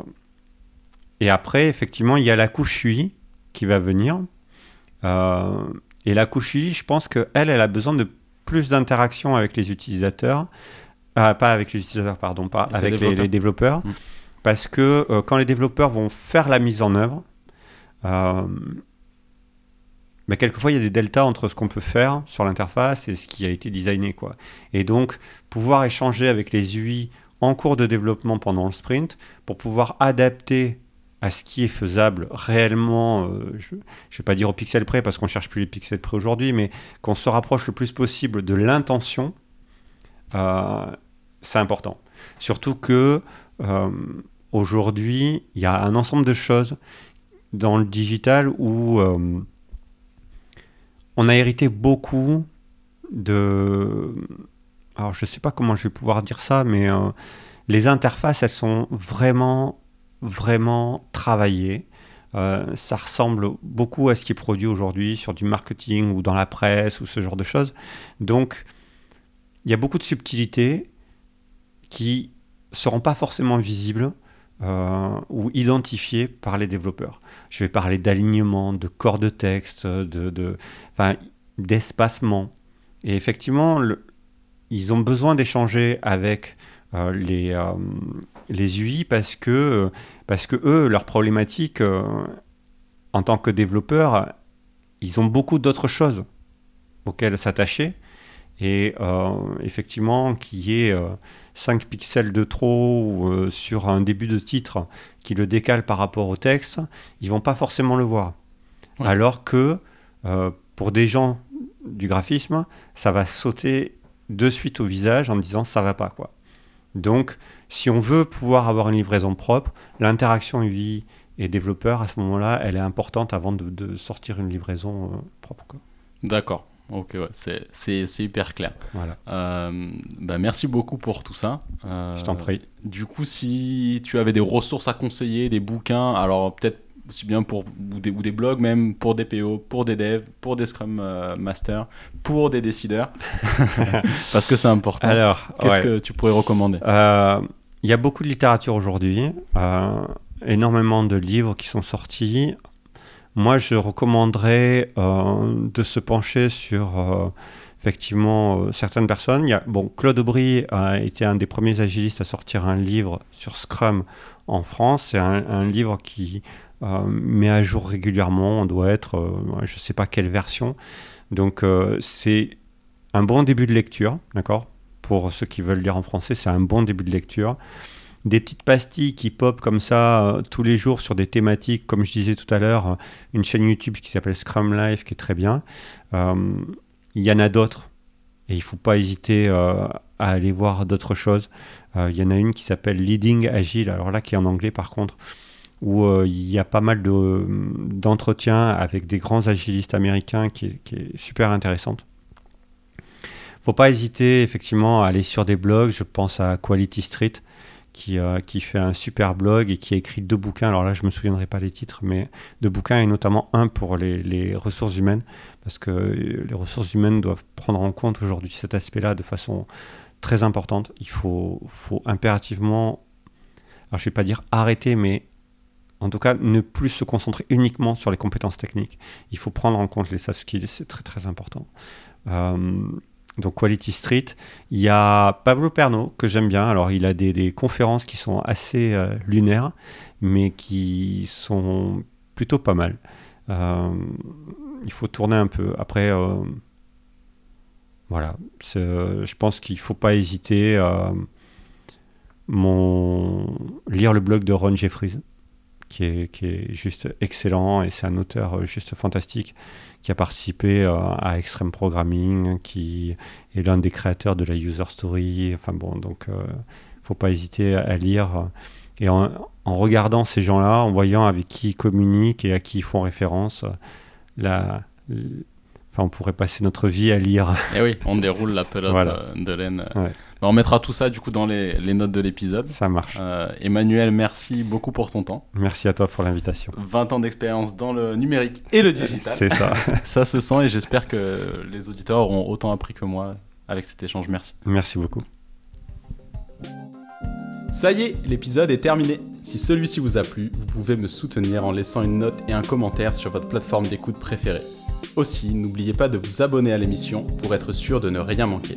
et après, effectivement, il y a la couche UI qui va venir. Euh, et la couche UI, je pense qu'elle, elle a besoin de plus d'interaction avec les utilisateurs. Pas avec les utilisateurs, pardon, pas avec, les, développeurs. Mm. Parce que quand les développeurs vont faire la mise en œuvre, mais quelquefois il y a des deltas entre ce qu'on peut faire sur l'interface et ce qui a été designé. Quoi. Et donc, pouvoir échanger avec les UI en cours de développement pendant le sprint pour pouvoir adapter à ce qui est faisable réellement, euh, je ne vais pas dire au pixel près parce qu'on cherche plus les pixels près aujourd'hui, mais qu'on se rapproche le plus possible de l'intention, euh, c'est important. Surtout que euh, aujourd'hui, il y a un ensemble de choses dans le digital où on a hérité beaucoup de... Alors je ne sais pas comment je vais pouvoir dire ça, mais euh, les interfaces, elles sont vraiment, vraiment travaillées. Euh, ça ressemble beaucoup à ce qui est produit aujourd'hui sur du marketing ou dans la presse ou ce genre de choses. Donc, il y a beaucoup de subtilités qui ne seront pas forcément visibles euh, ou identifiés par les développeurs. Je vais parler d'alignement, de corps de texte, de, d'espacement. Et effectivement, ils ont besoin d'échanger avec euh, les, euh, les UI parce que, parce que eux, leur problématique en tant que développeurs, ils ont beaucoup d'autres choses auxquelles s'attacher. Et effectivement, qui est 5 pixels de trop euh, sur un début de titre qui le décale par rapport au texte, ils vont pas forcément le voir. Alors que euh, pour des gens du graphisme, ça va sauter de suite au visage en me disant ça va pas quoi. Donc, si on veut pouvoir avoir une livraison propre, l'interaction UI et développeur à ce moment-là, elle est importante avant de, sortir une livraison euh, propre. D'accord. Ok, ouais, c'est hyper clair. Voilà. Euh, bah merci beaucoup pour tout ça. Euh, Je t'en prie. Du coup, si tu avais des ressources à conseiller, des bouquins, alors peut-être aussi bien pour ou des, ou des, blogs même pour des PO, pour des devs, pour des Scrum euh, Masters, pour des décideurs, parce que c'est important. Alors, qu'est-ce que tu pourrais recommander? Il y a beaucoup de littérature aujourd'hui, énormément de livres qui sont sortis. Moi, je recommanderais euh, de se pencher sur euh, effectivement euh, certaines personnes. Bon, Claude Aubry a été un des premiers agilistes à sortir un livre sur Scrum en France. C'est un, livre qui met à jour régulièrement. On doit être, je ne sais pas quelle version. Donc, c'est un bon début de lecture, d'accord? Pour ceux qui veulent lire en français, c'est un bon début de lecture des petites pastilles qui pop comme ça euh, tous les jours sur des thématiques, comme je disais tout à l'heure, euh, une chaîne YouTube qui s'appelle Scrum Life qui est très bien. Euh, il y en a d'autres et il ne faut pas hésiter à aller voir d'autres choses. Il y en a une qui s'appelle Leading Agile, alors là qui est en anglais par contre, où il y a pas mal d'entretiens avec des grands agilistes américains qui est, qui est super intéressante. Faut pas hésiter effectivement à aller sur des blogs, je pense à Quality Street, qui, euh, qui fait un super blog et qui a écrit deux bouquins. Alors là, je me souviendrai pas les titres, mais deux bouquins et notamment un pour les, ressources humaines, parce que les ressources humaines doivent prendre en compte aujourd'hui cet aspect-là de façon très importante. Il faut, impérativement, alors je vais pas dire arrêter, mais en tout cas, ne plus se concentrer uniquement sur les compétences techniques. Il faut prendre en compte les soft skills, c'est très très important. Euh, donc Quality Street. Il y a Pablo Perno, que j'aime bien. Alors, il a des, conférences qui sont assez euh, lunaires, mais qui sont plutôt pas mal. Euh, il faut tourner un peu. Après, voilà. Je pense qu'il ne faut pas hésiter. mon... Lire le blog de Ron Jeffries qui est, juste excellent et c'est un auteur euh, juste fantastique qui a participé euh, à Extreme Programming, qui est l'un des créateurs de la User Story. Enfin bon, donc il euh, faut pas hésiter à lire. Et en, regardant ces gens-là, en voyant avec qui ils communiquent et à qui ils font référence, la, enfin, on pourrait passer notre vie à lire. Et eh oui, on déroule la pelote de laine. On mettra tout ça du coup dans les, notes de l'épisode. Ça marche. Euh, Emmanuel, merci beaucoup pour ton temps. Merci à toi pour l'invitation. 20 ans d'expérience dans le numérique et le digital. C'est ça. ça se sent et j'espère que les auditeurs auront autant appris que moi avec cet échange. Merci. Merci beaucoup. Ça y est, l'épisode est terminé. Si celui-ci vous a plu, vous pouvez me soutenir en laissant une note et un commentaire sur votre plateforme d'écoute préférée. Aussi, n'oubliez pas de vous abonner à l'émission pour être sûr de ne rien manquer.